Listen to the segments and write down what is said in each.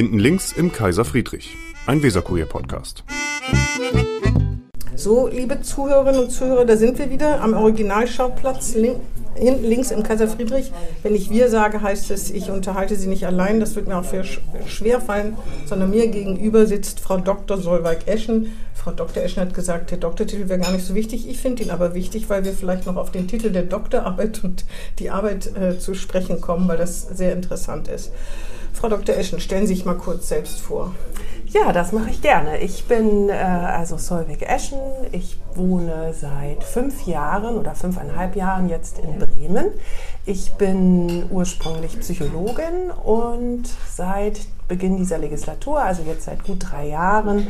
Hinten links im Kaiser Friedrich, ein Weserkurier-Podcast. So, liebe Zuhörerinnen und Zuhörer, da sind wir wieder am Originalschauplatz link, hinten links im Kaiser Friedrich. Wenn ich wir sage, heißt es, ich unterhalte Sie nicht allein. Das wird mir auch schwer fallen, sondern mir gegenüber sitzt Frau Dr. Solveig-Eschen. Frau Dr. Eschen hat gesagt, der Doktortitel wäre gar nicht so wichtig. Ich finde ihn aber wichtig, weil wir vielleicht noch auf den Titel der Doktorarbeit und die Arbeit äh, zu sprechen kommen, weil das sehr interessant ist. Frau Dr. Eschen, stellen Sie sich mal kurz selbst vor. Ja, das mache ich gerne. Ich bin äh, also Solveig Eschen. Ich wohne seit fünf Jahren oder fünfeinhalb Jahren jetzt in Bremen. Ich bin ursprünglich Psychologin und seit Beginn dieser Legislatur, also jetzt seit gut drei Jahren,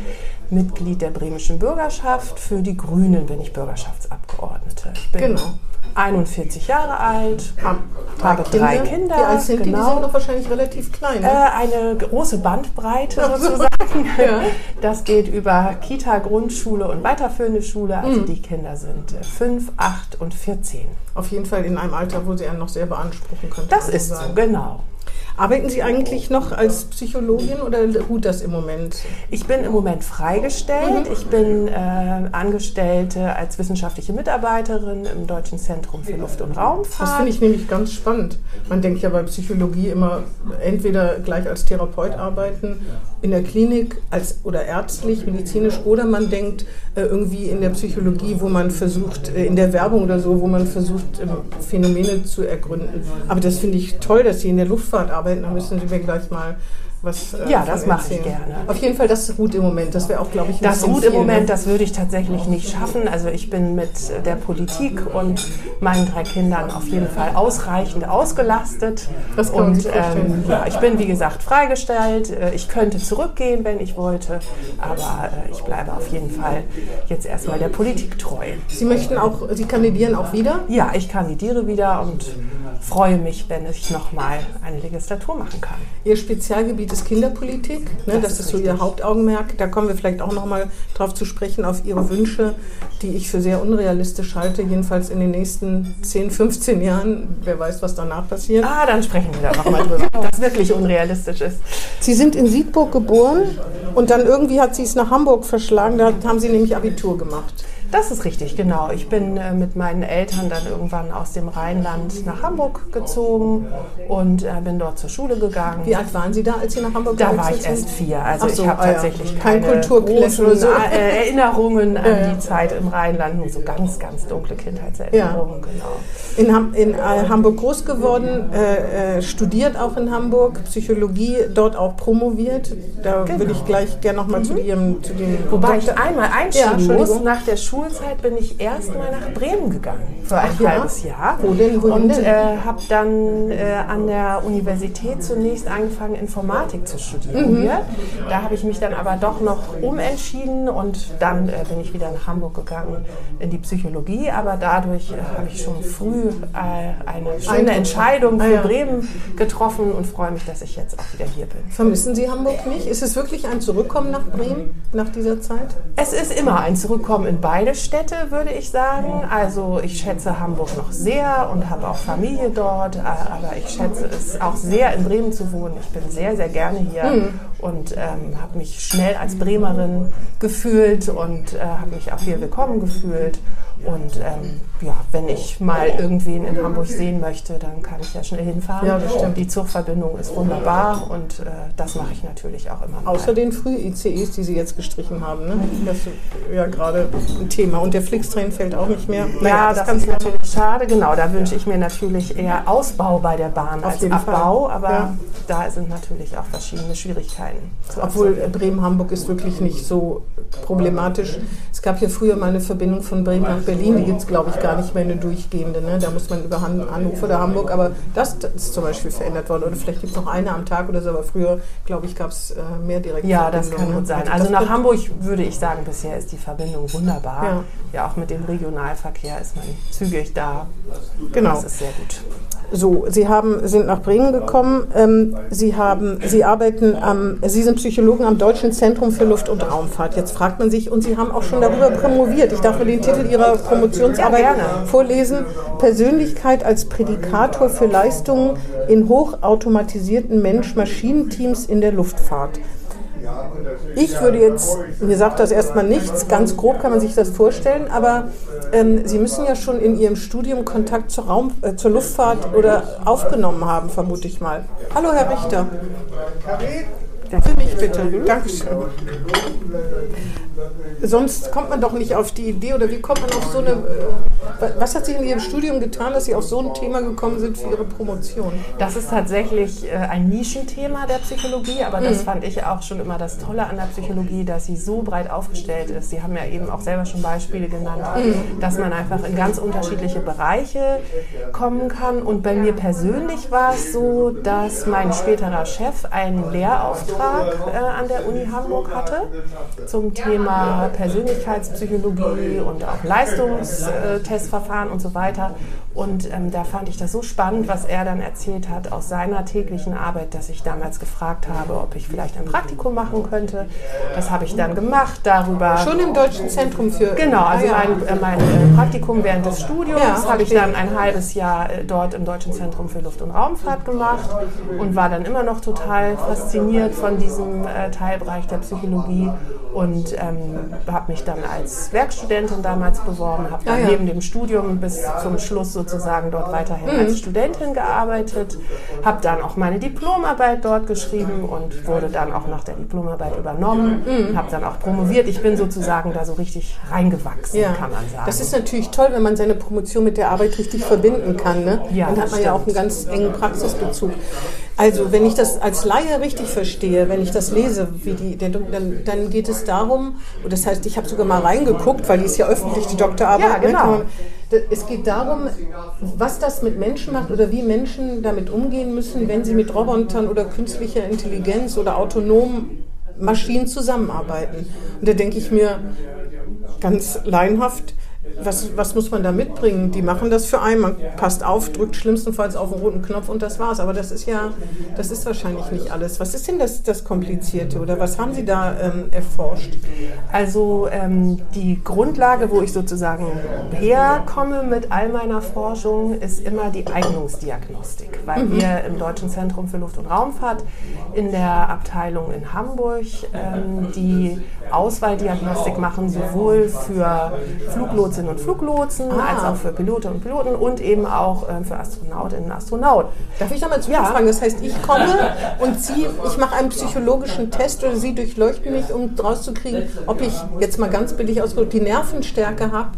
Mitglied der bremischen Bürgerschaft. Für die Grünen bin ich Bürgerschaftsabgeordnete. Ich bin genau. 41 Jahre alt, habe drei Kinder. Wie alt sind genau. die? Die sind noch wahrscheinlich relativ klein. Ne? Äh, eine große Bandbreite sozusagen. ja. Das geht über Kita, Grundschule und weiterführende Schule. Also mhm. die Kinder sind 5, äh, 8 und 14. Auf jeden Fall in einem Alter, wo sie einen noch sehr beanspruchen können. Das ist so, genau. Arbeiten Sie eigentlich noch als Psychologin oder ruht das im Moment? Ich bin im Moment freigestellt. Mhm. Ich bin äh, Angestellte als wissenschaftliche Mitarbeiterin im Deutschen Zentrum für Luft- und Raumfahrt. Das finde ich nämlich ganz spannend. Man denkt ja bei Psychologie immer entweder gleich als Therapeut arbeiten in der Klinik als oder ärztlich, medizinisch oder man denkt äh, irgendwie in der Psychologie, wo man versucht, äh, in der Werbung oder so, wo man versucht, äh, Phänomene zu ergründen. Aber das finde ich toll, dass Sie in der Luftfahrt arbeiten. Da müssen Sie mir gleich mal was. Äh, ja, das mache ich gerne. Auf jeden Fall, das ist gut im Moment. Das wäre auch, glaube ich, nicht Das gut im Moment, das würde ich tatsächlich nicht schaffen. Also ich bin mit der Politik und meinen drei Kindern auf jeden Fall ausreichend ausgelastet. Das kann und ähm, ja, ich bin wie gesagt freigestellt. Äh, ich könnte zurückgehen, wenn ich wollte, aber äh, ich bleibe auf jeden Fall jetzt erstmal der Politik treu. Sie möchten auch, Sie kandidieren auch wieder? Ja, ich kandidiere wieder und freue mich, wenn ich nochmal eine Legislatur machen kann. Ihr Spezialgebiet ist Kinderpolitik, ne? das, das ist, so Ihr Hauptaugenmerk. Da kommen wir vielleicht auch nochmal drauf zu sprechen, auf Ihre Wünsche, die ich für sehr unrealistisch halte, jedenfalls in den nächsten 10, 15 Jahren. Wer weiß, was danach passiert. Ah, dann sprechen wir da nochmal drüber, das wirklich unrealistisch ist. Sie sind in Siedburg geboren und dann irgendwie hat Sie es nach Hamburg verschlagen, da haben Sie nämlich Abitur gemacht. Das ist richtig, genau. Ich bin äh, mit meinen Eltern dann irgendwann aus dem Rheinland nach Hamburg gezogen und äh, bin dort zur Schule gegangen. Wie alt waren Sie da, als Sie nach Hamburg Da war ich erst vier. Also so, ich habe ah, tatsächlich ja. keine Kein großen so. Äh, Erinnerungen an ja. die Zeit im Rheinland, nur so ganz, ganz dunkle Kindheitserinnerungen. Ja. Genau. In, in äh, Hamburg groß geworden, äh, äh, studiert auch in Hamburg, Psychologie, dort auch promoviert. Da genau. würde ich gleich gerne nochmal mhm. zu, Ihrem, zu dem... Wobei ich einmal einschieben muss, nach der Schule Schulzeit bin ich erstmal nach Bremen gegangen für ein Ach, halbes Jahr. Wo denn? Wo und äh, habe dann äh, an der Universität zunächst angefangen, Informatik zu studieren. Mhm. Da habe ich mich dann aber doch noch umentschieden und dann äh, bin ich wieder nach Hamburg gegangen in die Psychologie. Aber dadurch äh, habe ich schon früh äh, eine schöne Entscheidung für ah, ja. Bremen getroffen und freue mich, dass ich jetzt auch wieder hier bin. Vermissen Sie Hamburg nicht? Ist es wirklich ein Zurückkommen nach Bremen nach dieser Zeit? Es ist immer ein Zurückkommen in beide Städte, würde ich sagen. Also ich schätze Hamburg noch sehr und habe auch Familie dort, äh, aber ich schätze es auch sehr, in Bremen zu wohnen. Ich bin sehr, sehr gerne hier mhm. und ähm, habe mich schnell als Bremerin gefühlt und äh, habe mich auch hier willkommen gefühlt. Und ähm, ja, wenn ich mal irgendwen in Hamburg sehen möchte, dann kann ich ja schnell hinfahren. Ja, das stimmt. Die Zugverbindung ist wunderbar und äh, das mache ich natürlich auch immer. Außer den Früh-ICEs, die Sie jetzt gestrichen haben. Ne? Das ist ja gerade ein Thema. Und der Flixtrain fällt auch nicht mehr. Naja, ja, das, das ist natürlich schade. Genau, da wünsche ich mir natürlich eher Ausbau bei der Bahn Auf als Abbau. Fall. Aber ja. da sind natürlich auch verschiedene Schwierigkeiten. Obwohl Bremen-Hamburg ist wirklich nicht so problematisch. Es gab hier früher mal eine Verbindung von Bremen nach Berlin, die gibt es glaube ich gar nicht mehr eine durchgehende. Ne? Da muss man über Hannover oder Hamburg, aber das, das, ist zum Beispiel verändert worden. Oder vielleicht gibt es noch eine am Tag oder so, aber früher glaube ich gab es äh, mehr direkt. Ja, das kann gut sein. Also nach Hamburg würde ich sagen, bisher ist die Verbindung wunderbar. Ja. ja, auch mit dem Regionalverkehr ist man zügig da. Genau. Das ist sehr gut. So, Sie haben, sind nach Bremen gekommen. Ähm, Sie, haben, Sie arbeiten am, Sie sind Psychologen am Deutschen Zentrum für Luft- und Raumfahrt. Jetzt fragt man sich, und Sie haben auch schon darüber promoviert. Ich darf mir den Titel Ihrer Promotionsarbeit vorlesen. Persönlichkeit als Prädikator für Leistungen in hochautomatisierten Mensch-Maschinenteams in der Luftfahrt. Ich würde jetzt, mir sagt das erstmal nichts, ganz grob kann man sich das vorstellen, aber ähm, Sie müssen ja schon in Ihrem Studium Kontakt zur, Raum, äh, zur Luftfahrt oder aufgenommen haben, vermute ich mal. Hallo, Herr Richter. Für mich bitte. Dankeschön. Sonst kommt man doch nicht auf die Idee oder wie kommt man auf so eine. Äh, was hat sich in Ihrem Studium getan, dass Sie auf so ein Thema gekommen sind für Ihre Promotion? Das ist tatsächlich äh, ein Nischenthema der Psychologie, aber das fand ich auch schon immer das Tolle an der Psychologie, dass sie so breit aufgestellt ist. Sie haben ja eben auch selber schon Beispiele genannt, dass man einfach in ganz unterschiedliche Bereiche kommen kann. Und bei mir persönlich war es so, dass mein späterer Chef einen Lehrauftrag äh, an der Uni Hamburg hatte zum Thema Persönlichkeitspsychologie und auch Leistungstestverfahren und so weiter. Und ähm, da fand ich das so spannend, was er dann erzählt hat aus seiner täglichen Arbeit, dass ich damals gefragt habe, ob ich vielleicht ein Praktikum machen könnte. Das habe ich dann gemacht. Darüber Schon im Deutschen Zentrum für. Genau, also Ah, ja. mein, äh, mein äh, Praktikum während des Studiums Ja, habe ich dann ein halbes Jahr äh, dort im Deutschen Zentrum für Luft- und Raumfahrt gemacht und war dann immer noch total fasziniert von diesem äh, Teilbereich der Psychologie und ähm, habe mich dann als Werkstudentin damals beworben, habe dann Ah, ja. neben dem Studium bis zum Schluss sozusagen dort weiterhin Mhm. als Studentin gearbeitet, habe dann auch meine Diplomarbeit dort geschrieben und wurde dann auch nach der Diplomarbeit übernommen, Mhm. habe dann auch promoviert. Ich bin sozusagen da so richtig reingewachsen, Ja, kann man sagen. das ist natürlich toll, wenn man seine Promotion mit der Arbeit richtig verbinden kann. Ne? Ja, Dann hat man ja auch einen stimmt. ganz engen Praxisbezug. Also, wenn ich das als Laie richtig verstehe, wenn ich das lese, wie die, dann, dann geht es darum, und das heißt, ich habe sogar mal reingeguckt, weil die ist ja öffentlich, die Doktorarbeit. Ja, ne, genau. Es geht darum, was das mit Menschen macht oder wie Menschen damit umgehen müssen, wenn sie mit Robotern oder künstlicher Intelligenz oder autonomen Maschinen zusammenarbeiten. Und da denke ich mir ganz laienhaft, was, was muss man da mitbringen? Die machen das für einen, man passt auf, drückt schlimmstenfalls auf den roten Knopf und das war's. Aber das ist ja, das ist wahrscheinlich nicht alles. Was ist denn das, das Komplizierte oder was haben Sie da ähm, erforscht? Also ähm, die Grundlage, wo ich sozusagen herkomme mit all meiner Forschung, ist immer die Eignungsdiagnostik, weil Mhm. wir im Deutschen Zentrum für Luft- und Raumfahrt in der Abteilung in Hamburg ähm, die Auswahldiagnostik machen, sowohl für Fluglotsinnen und Fluglotsen Ah. als auch für Pilotinnen und Piloten und eben auch ähm, für Astronautinnen und Astronauten. Darf ich da mal Ja. Das heißt, ich komme und Sie, ich mache einen psychologischen Test oder Sie durchleuchten mich, um rauszukriegen, ob ich jetzt mal ganz billig ausgedrückt die Nervenstärke habe,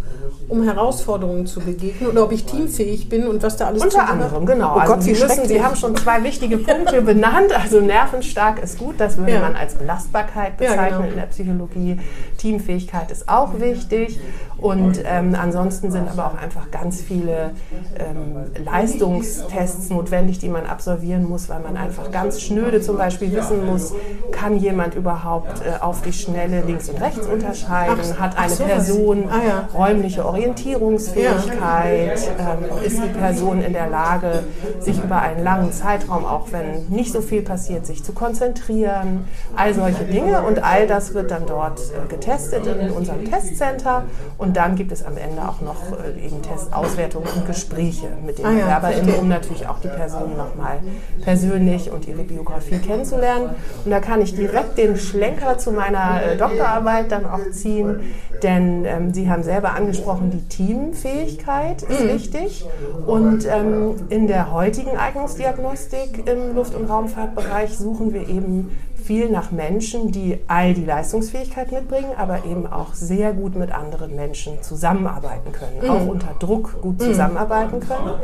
um Herausforderungen zu begegnen oder ob ich teamfähig bin und was da alles Unter anderem, genau. Oh also Gott, Sie, müssen. Sie haben schon zwei wichtige Punkte benannt. Also nervenstark ist gut, das würde Ja. man als Belastbarkeit Ja, bezeichnen genau. in der Psychologie. Teamfähigkeit ist auch wichtig. Und ähm, ansonsten sind aber auch einfach ganz viele ähm, Leistungstests notwendig, die man absolvieren muss, weil man einfach ganz schnöde zum Beispiel wissen muss, kann jemand überhaupt äh, auf die Schnelle links und rechts unterscheiden? Ach, Hat eine. Person Ah, ja. Räumliche Orientierungsfähigkeit? Ähm, ist die Person in der Lage, sich über einen langen Zeitraum, auch wenn nicht so viel passiert, sich zu konzentrieren? All solche Dinge und all das wird dann dort äh, getestet in unserem Testcenter und dann gibt es am Ende auch noch äh, eben Testauswertungen und Gespräche mit den Ah ja, BewerberInnen, um natürlich auch die Person nochmal persönlich und ihre Biografie kennenzulernen. Und da kann ich direkt den Schlenker zu meiner äh, Doktorarbeit dann auch ziehen, denn ähm, Sie haben selber angesprochen, die Teamfähigkeit ist wichtig. Und ähm, in der heutigen Eignungsdiagnostik im Luft- und Raumfahrtbereich suchen wir eben viel nach Menschen, die all die Leistungsfähigkeit mitbringen, aber eben auch sehr gut mit anderen Menschen zusammenarbeiten können, auch unter Druck gut zusammenarbeiten können.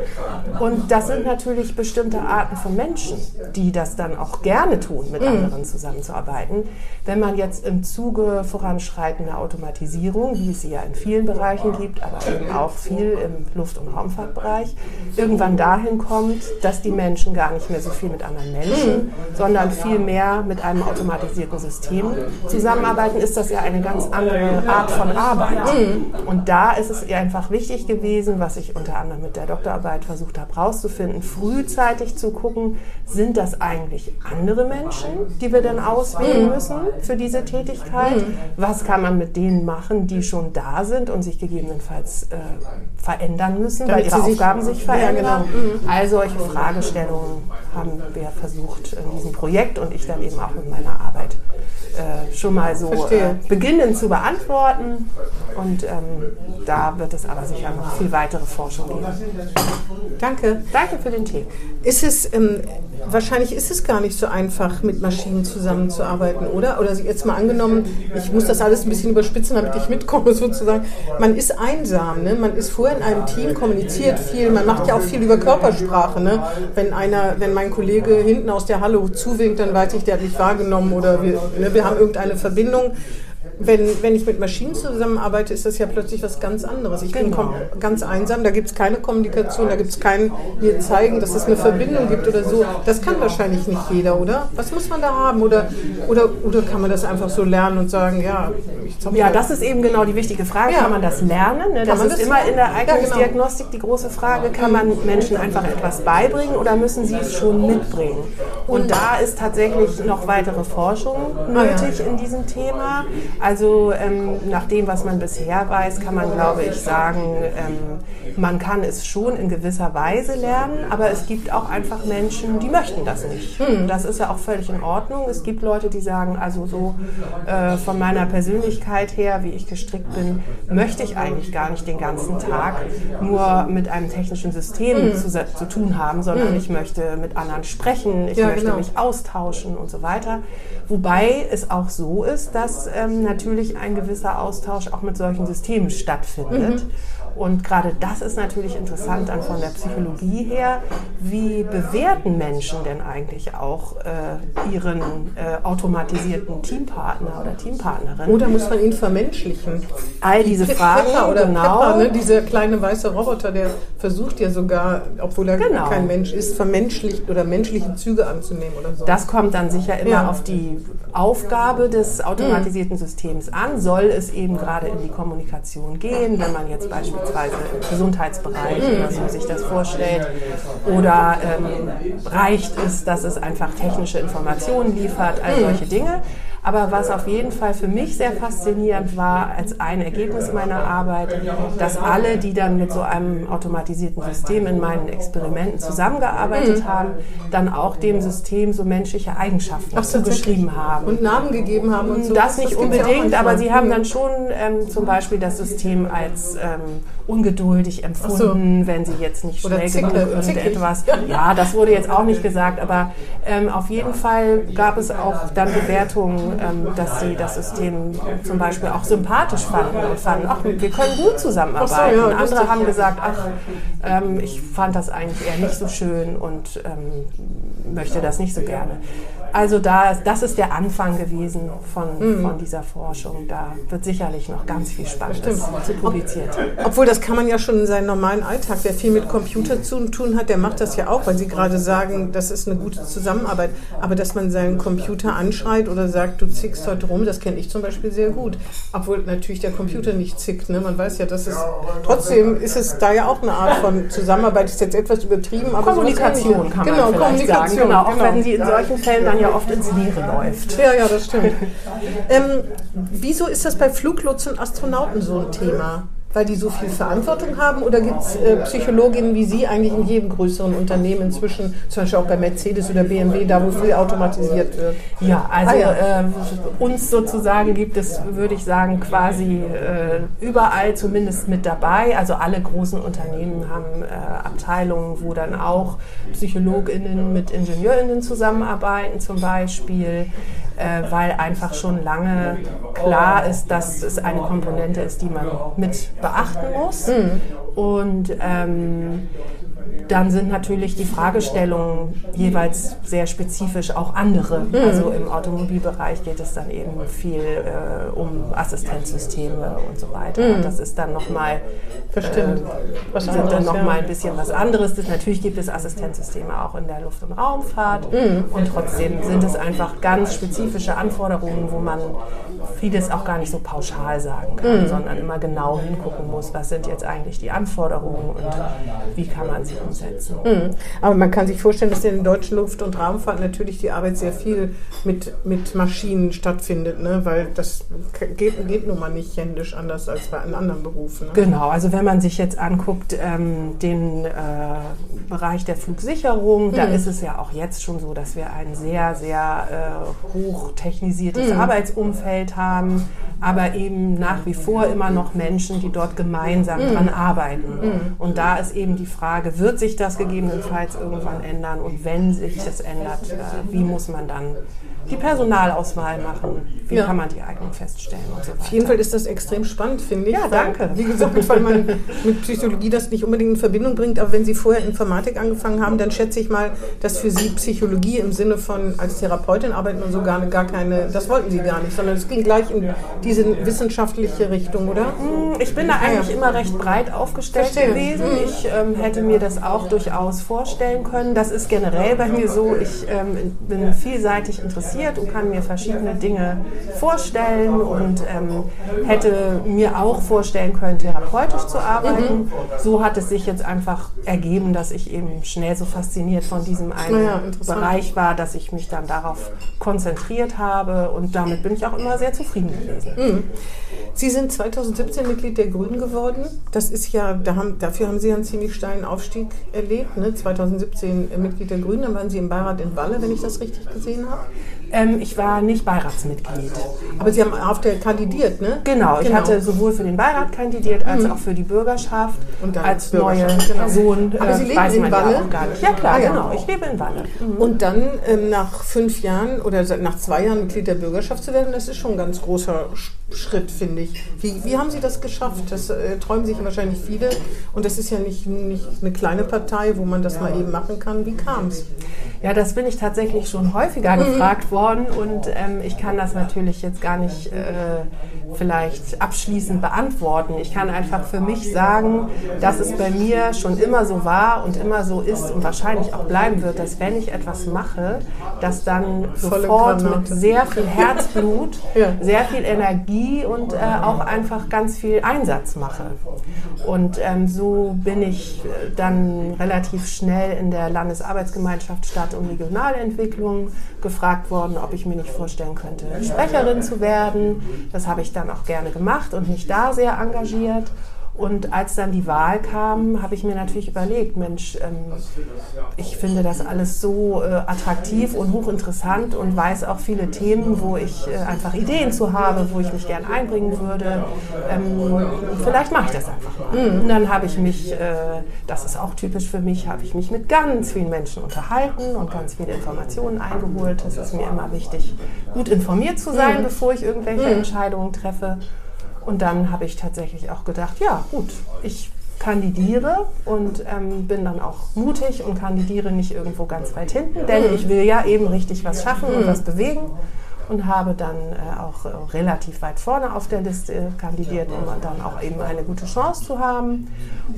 Und das sind natürlich bestimmte Arten von Menschen, die das dann auch gerne tun, mit anderen zusammenzuarbeiten. Wenn man jetzt im Zuge voranschreitender Automatisierung, wie es sie ja in vielen Bereichen Bereichen gibt, aber eben auch viel im Luft- und Raumfahrtbereich, irgendwann dahin kommt, dass die Menschen gar nicht mehr so viel mit anderen Menschen, mhm. sondern viel mehr mit einem automatisierten System zusammenarbeiten, ist das ja eine ganz andere Art von Arbeit. Und da ist es einfach wichtig gewesen, was ich unter anderem mit der Doktorarbeit versucht habe herauszufinden, frühzeitig zu gucken, sind das eigentlich andere Menschen, die wir denn auswählen mhm. müssen für diese Tätigkeit? Mhm. Was kann man mit denen machen, die schon da sind und sich gegebenenfalls äh, verändern müssen, Damit weil ihre Aufgaben sich verändern? Ja, genau. All solche Fragestellungen haben wir versucht in diesem Projekt und ich dann eben auch mit meiner Arbeit äh, schon mal so äh, beginnen zu beantworten. Und ähm, da wird es aber sicher noch viel weitere Forschung geben. Danke. Danke für den Tee. Ist es, ähm, wahrscheinlich ist es gar nicht so einfach, mit Maschinen zusammenzuarbeiten, oder? Oder jetzt mal angenommen, ich muss das alles ein bisschen überspitzen, damit ich mitkomme, sozusagen. Man ist einsam, ne? man ist vorher in einem Team, kommuniziert viel, man macht ja auch viel über Körpersprache. Ne? Wenn einer, wenn mein Kollege hinten aus der Halle zuwinkt, dann weiß ich, der hat mich wahrgenommen oder wir, ne, wir haben irgendeine Verbindung wenn, wenn ich mit Maschinen zusammenarbeite, ist das ja plötzlich was ganz anderes. Ich genau. bin ganz einsam, da gibt es keine Kommunikation, da gibt es keinen mir zeigen, dass es eine Verbindung gibt oder so. Das kann wahrscheinlich nicht jeder, oder? Was muss man da haben? Oder, oder, oder kann man das einfach so lernen und sagen, ja, ich Ja, das ist eben genau die wichtige Frage. Ja. Kann man das lernen? Ne? Das ist das immer lernen? in der Eignungsdiagnostik ja, genau. die große Frage. Kann man Menschen einfach etwas beibringen oder müssen sie es schon mitbringen? Und da ist tatsächlich noch weitere Forschung nötig ah, ja. in diesem Thema. Also ähm, nach dem, was man bisher weiß, kann man, glaube ich, sagen, ähm, man kann es schon in gewisser Weise lernen, aber es gibt auch einfach Menschen, die möchten das nicht. Hm. Das ist ja auch völlig in Ordnung. Es gibt Leute, die sagen, also so äh, von meiner Persönlichkeit her, wie ich gestrickt bin, möchte ich eigentlich gar nicht den ganzen Tag nur mit einem technischen System hm. zu, zu, tun haben, sondern hm. ich möchte mit anderen sprechen, ich ja, möchte genau. mich austauschen und so weiter. Wobei es auch so ist, dass ähm, natürlich ein gewisser Austausch auch mit solchen Systemen stattfindet. Mhm. Und gerade das ist natürlich interessant dann von der Psychologie her. Wie bewerten Menschen denn eigentlich auch äh, ihren äh, automatisierten Teampartner oder Teampartnerin? Oder muss man ihn vermenschlichen? All diese Pip Fragen, oder genau. Pepper, ne? Dieser kleine weiße Roboter, der versucht ja sogar, obwohl er genau. kein Mensch ist, vermenschlicht oder menschliche Züge anzunehmen oder so. Das kommt dann sicher immer ja. auf die Aufgabe des automatisierten mhm. Systems an. Soll es eben gerade in die Kommunikation gehen, wenn man jetzt beispielsweise beispielsweise im Gesundheitsbereich mhm. oder so sich das vorstellt. Oder ähm, reicht es, dass es einfach technische Informationen liefert, all solche Dinge. Aber was auf jeden Fall für mich sehr faszinierend war, als ein Ergebnis meiner Arbeit, dass alle, die dann mit so einem automatisierten System in meinen Experimenten zusammengearbeitet mhm. haben, dann auch dem System so menschliche Eigenschaften Ach, zugeschrieben haben. Und Namen gegeben haben und so. Das nicht das unbedingt, aber sie haben dann schon ähm, zum Beispiel das System als ähm, ungeduldig empfunden, so. wenn sie jetzt nicht schnell genug irgendetwas. Ja, das wurde jetzt auch nicht gesagt, aber ähm, auf jeden Fall gab es auch dann Bewertungen, ähm, dass sie das System zum Beispiel auch sympathisch fanden und fanden, ach, wir können gut zusammenarbeiten. So, ja, Andere haben gesagt, ach, ähm, ich fand das eigentlich eher nicht so schön und ähm, möchte das nicht so gerne. Also da, das ist der Anfang gewesen von, mhm. von dieser Forschung. Da wird sicherlich noch ganz viel Spannendes zu publiziert. Obwohl, das kann man ja schon in seinem normalen Alltag. Wer viel mit Computer zu tun hat, der macht das ja auch, weil Sie gerade sagen, das ist eine gute Zusammenarbeit. Aber dass man seinen Computer anschreit oder sagt, du zickst heute rum, das kenne ich zum Beispiel sehr gut. Obwohl natürlich der Computer nicht zickt. Ne? Man weiß ja, dass es trotzdem ist es da ja auch eine Art von Zusammenarbeit, ist jetzt etwas übertrieben, aber Kommunikation kann man genau, vielleicht Kommunikation, sagen. Genau, auch genau. wenn Sie in solchen Fällen dann ja oft ins Leere läuft. Ja, ja, das stimmt. ähm, wieso ist das bei Fluglotsen und Astronauten so ein Thema? Weil die so viel Verantwortung haben? Oder gibt es äh, Psychologinnen wie Sie eigentlich in jedem größeren Unternehmen inzwischen, zum Beispiel auch bei Mercedes oder BMW, da wo viel automatisiert wird? Ja, also ah, ja. Äh, uns sozusagen gibt es, würde ich sagen, quasi äh, überall zumindest mit dabei. Also alle großen Unternehmen haben äh, Abteilungen, wo dann auch PsychologInnen mit IngenieurInnen zusammenarbeiten zum Beispiel äh, weil einfach schon lange klar ist, dass es eine Komponente ist, die man mit beachten muss. Mhm. Und ähm, dann sind natürlich die Fragestellungen jeweils sehr spezifisch auch andere. Mhm. Also im Automobilbereich geht es dann eben viel äh, um Assistenzsysteme und so weiter. Mhm. Und das ist dann nochmal äh, sind dann noch ja. mal ein bisschen was anderes. Das, natürlich gibt es Assistenzsysteme auch in der Luft- und Raumfahrt. Mhm. Und trotzdem sind es einfach ganz spezifische Anforderungen, wo man vieles auch gar nicht so pauschal sagen kann, sondern immer genau hingucken muss, was sind jetzt eigentlich die Anforderungen und wie kann man sie umsetzen. Mhm. Aber man kann sich vorstellen, dass in der deutschen Luft- und Raumfahrt natürlich die Arbeit sehr viel mit, mit Maschinen stattfindet, ne? weil das geht, geht nun mal nicht händisch anders als bei anderen Berufen. Ne? Genau, also wenn man sich jetzt anguckt, ähm, den äh, Bereich der Flugsicherung, mhm. da ist es ja auch jetzt schon so, dass wir ein sehr, sehr äh, hoch technisiertes mhm. Arbeitsumfeld haben, aber eben nach wie vor immer noch Menschen, die dort gemeinsam mhm. dran arbeiten. Mhm. Und da ist eben die Frage, wird sich das gegebenenfalls irgendwann ändern? Und wenn sich das ändert, äh, wie muss man dann die Personalauswahl machen. Wie ja. kann man die Eignung feststellen und so weiter. Auf jeden Fall ist das extrem spannend, finde ich. Ja, danke. wie gesagt, weil man mit Psychologie das nicht unbedingt in Verbindung bringt. Aber wenn Sie vorher Informatik angefangen haben, dann schätze ich mal, dass für Sie Psychologie im Sinne von als Therapeutin arbeiten und so gar, gar keine, das wollten Sie gar nicht, sondern es ging gleich in diese wissenschaftliche Richtung, oder? Hm, ich bin da eigentlich ja. immer recht breit aufgestellt Verstehe. gewesen. Mhm. Ich ähm, hätte mir das auch durchaus vorstellen können. Das ist generell bei mir so. Ich ähm, bin vielseitig interessiert interessiert und kann mir verschiedene Dinge vorstellen und ähm, hätte mir auch vorstellen können, therapeutisch zu arbeiten. Mhm. So hat es sich jetzt einfach ergeben, dass ich eben schnell so fasziniert von diesem einen ja, Bereich war, dass ich mich dann darauf konzentriert habe und damit bin ich auch immer sehr zufrieden gewesen. Mhm. Sie sind 2017 Mitglied der Grünen geworden. Das ist ja, da haben, dafür haben Sie einen ziemlich steilen Aufstieg erlebt. Ne? 2017 Mitglied der Grünen, dann waren Sie im Beirat in Walle, wenn ich das richtig gesehen habe. Ähm, ich war nicht Beiratsmitglied. Aber Sie haben auf der kandidiert, ne? Genau, ich genau. hatte sowohl für den Beirat kandidiert als mhm. auch für die Bürgerschaft und als neue genau. Person. Aber Sie äh, leben in Walle? Ja, klar, ah, ja. genau. Ich lebe in Walle. Mhm. Und dann ähm, nach fünf Jahren oder nach zwei Jahren Mitglied der Bürgerschaft zu werden, das ist schon ein ganz großer Schritt, finde ich. Wie, wie haben Sie das geschafft? Das äh, träumen sich wahrscheinlich viele. Und das ist ja nicht, nicht eine kleine Partei, wo man das mal eben machen kann. Wie kam es? Ja, das bin ich tatsächlich schon häufiger mhm. gefragt worden und ähm, ich kann das natürlich jetzt gar nicht äh, vielleicht abschließend beantworten. Ich kann einfach für mich sagen, dass es bei mir schon immer so war und immer so ist und wahrscheinlich auch bleiben wird, dass wenn ich etwas mache, dass dann sofort mit sehr viel Herzblut, ja. sehr viel Energie und äh, auch einfach ganz viel Einsatz mache. Und ähm, so bin ich äh, dann relativ schnell in der Landesarbeitsgemeinschaft Stadt und Regionalentwicklung gefragt worden, ob ich mir nicht vorstellen könnte, Sprecherin zu werden. Das habe ich dann auch gerne gemacht und mich da sehr engagiert. Und als dann die Wahl kam, habe ich mir natürlich überlegt, Mensch, ähm, ich finde das alles so äh, attraktiv und hochinteressant und weiß auch viele Themen, wo ich äh, einfach Ideen zu habe, wo ich mich gern einbringen würde. Ähm, vielleicht mache ich das einfach mal. Mhm. Und dann habe ich mich, äh, das ist auch typisch für mich, habe ich mich mit ganz vielen Menschen unterhalten und ganz viele Informationen eingeholt. Es ist mir immer wichtig, gut informiert zu sein, mhm. bevor ich irgendwelche mhm. Entscheidungen treffe. Und dann habe ich tatsächlich auch gedacht, ja gut, ich kandidiere und ähm, bin dann auch mutig und kandidiere nicht irgendwo ganz weit hinten, denn ich will ja eben richtig was schaffen und was bewegen und habe dann äh, auch äh, relativ weit vorne auf der Liste kandidiert, um dann auch eben eine gute Chance zu haben.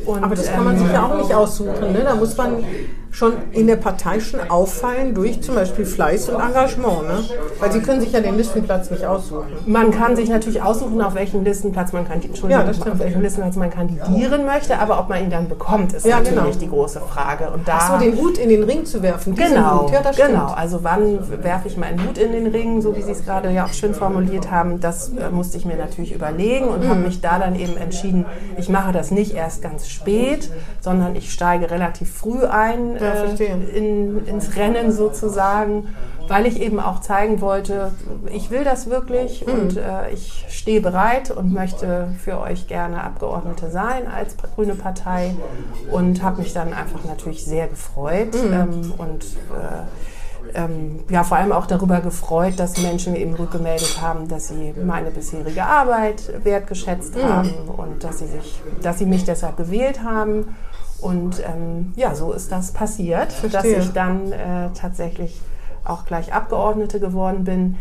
Und, Aber das kann man ähm, sich ja auch nicht aussuchen. Ne? Da muss man schon in der Partei schon auffallen durch zum Beispiel Fleiß und Engagement. Ne? Weil Sie können sich ja den Listenplatz nicht aussuchen. Man kann sich natürlich aussuchen, auf welchen Listenplatz man, ja, auf welchen Listenplatz man kandidieren möchte, aber ob man ihn dann bekommt, ist ja, natürlich genau. die große Frage. Und da Ach so, den Hut in den Ring zu werfen. Genau, Hut. Ja, das genau. Also wann werfe ich meinen Hut in den Ring, so wie Sie es gerade ja auch schön formuliert haben, das äh, musste ich mir natürlich überlegen und mhm. habe mich da dann eben entschieden, ich mache das nicht erst ganz spät, sondern ich steige relativ früh ein ja, äh, in, ins Rennen sozusagen, weil ich eben auch zeigen wollte, ich will das wirklich mhm. und äh, ich stehe bereit und möchte für euch gerne Abgeordnete sein als Grüne Partei und habe mich dann einfach natürlich sehr gefreut mhm. ähm, und äh, ähm, ja, vor allem auch darüber gefreut, dass Menschen eben rückgemeldet haben, dass sie meine bisherige Arbeit wertgeschätzt mhm. haben und dass sie, sich, dass sie mich deshalb gewählt haben. Und ähm, ja, so ist das passiert, dass ich dann äh, tatsächlich auch gleich Abgeordnete geworden bin.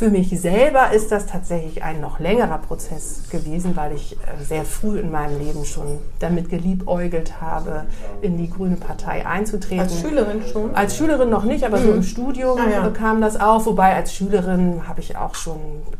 Für mich selber ist das tatsächlich ein noch längerer Prozess gewesen, weil ich äh, sehr früh in meinem Leben schon damit geliebäugelt habe, in die Grüne Partei einzutreten. Als Schülerin schon? Als Schülerin noch nicht, aber mhm. so im Studium ah, ja. kam das auf. Wobei als Schülerin habe ich auch schon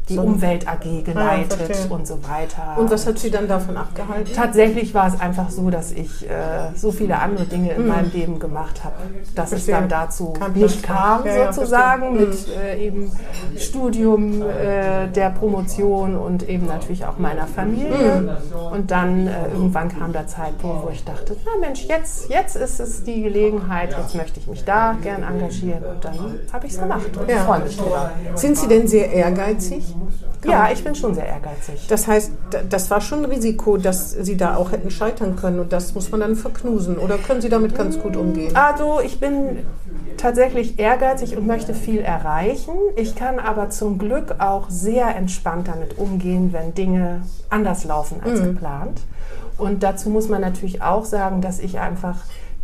die so. Umwelt AG geleitet ah, ja, und so weiter. Und was hat Sie dann davon abgehalten? Tatsächlich war es einfach so, dass ich äh, so viele andere Dinge in mhm. meinem Leben gemacht habe, dass verstehe. es dann dazu kam nicht kam, ja, sozusagen, mit mhm. äh, eben Studium Studium, äh, der Promotion und eben natürlich auch meiner Familie. Mhm. Und dann äh, irgendwann kam der Zeitpunkt, wo ich dachte, na Mensch, jetzt, jetzt ist es die Gelegenheit, jetzt möchte ich mich da gern engagieren. Und dann habe ich es gemacht und ja. freue mich drüber. Sind Sie denn sehr ehrgeizig? Kann ja, ich bin schon sehr ehrgeizig. Das heißt, das war schon ein Risiko, dass Sie da auch hätten scheitern können und das muss man dann verknusen. Oder können Sie damit ganz gut umgehen? Also ich bin tatsächlich ehrgeizig und möchte viel erreichen. Ich kann aber zum Glück auch sehr entspannt damit umgehen, wenn Dinge anders laufen als mhm. geplant. Und dazu muss man natürlich auch sagen, dass ich einfach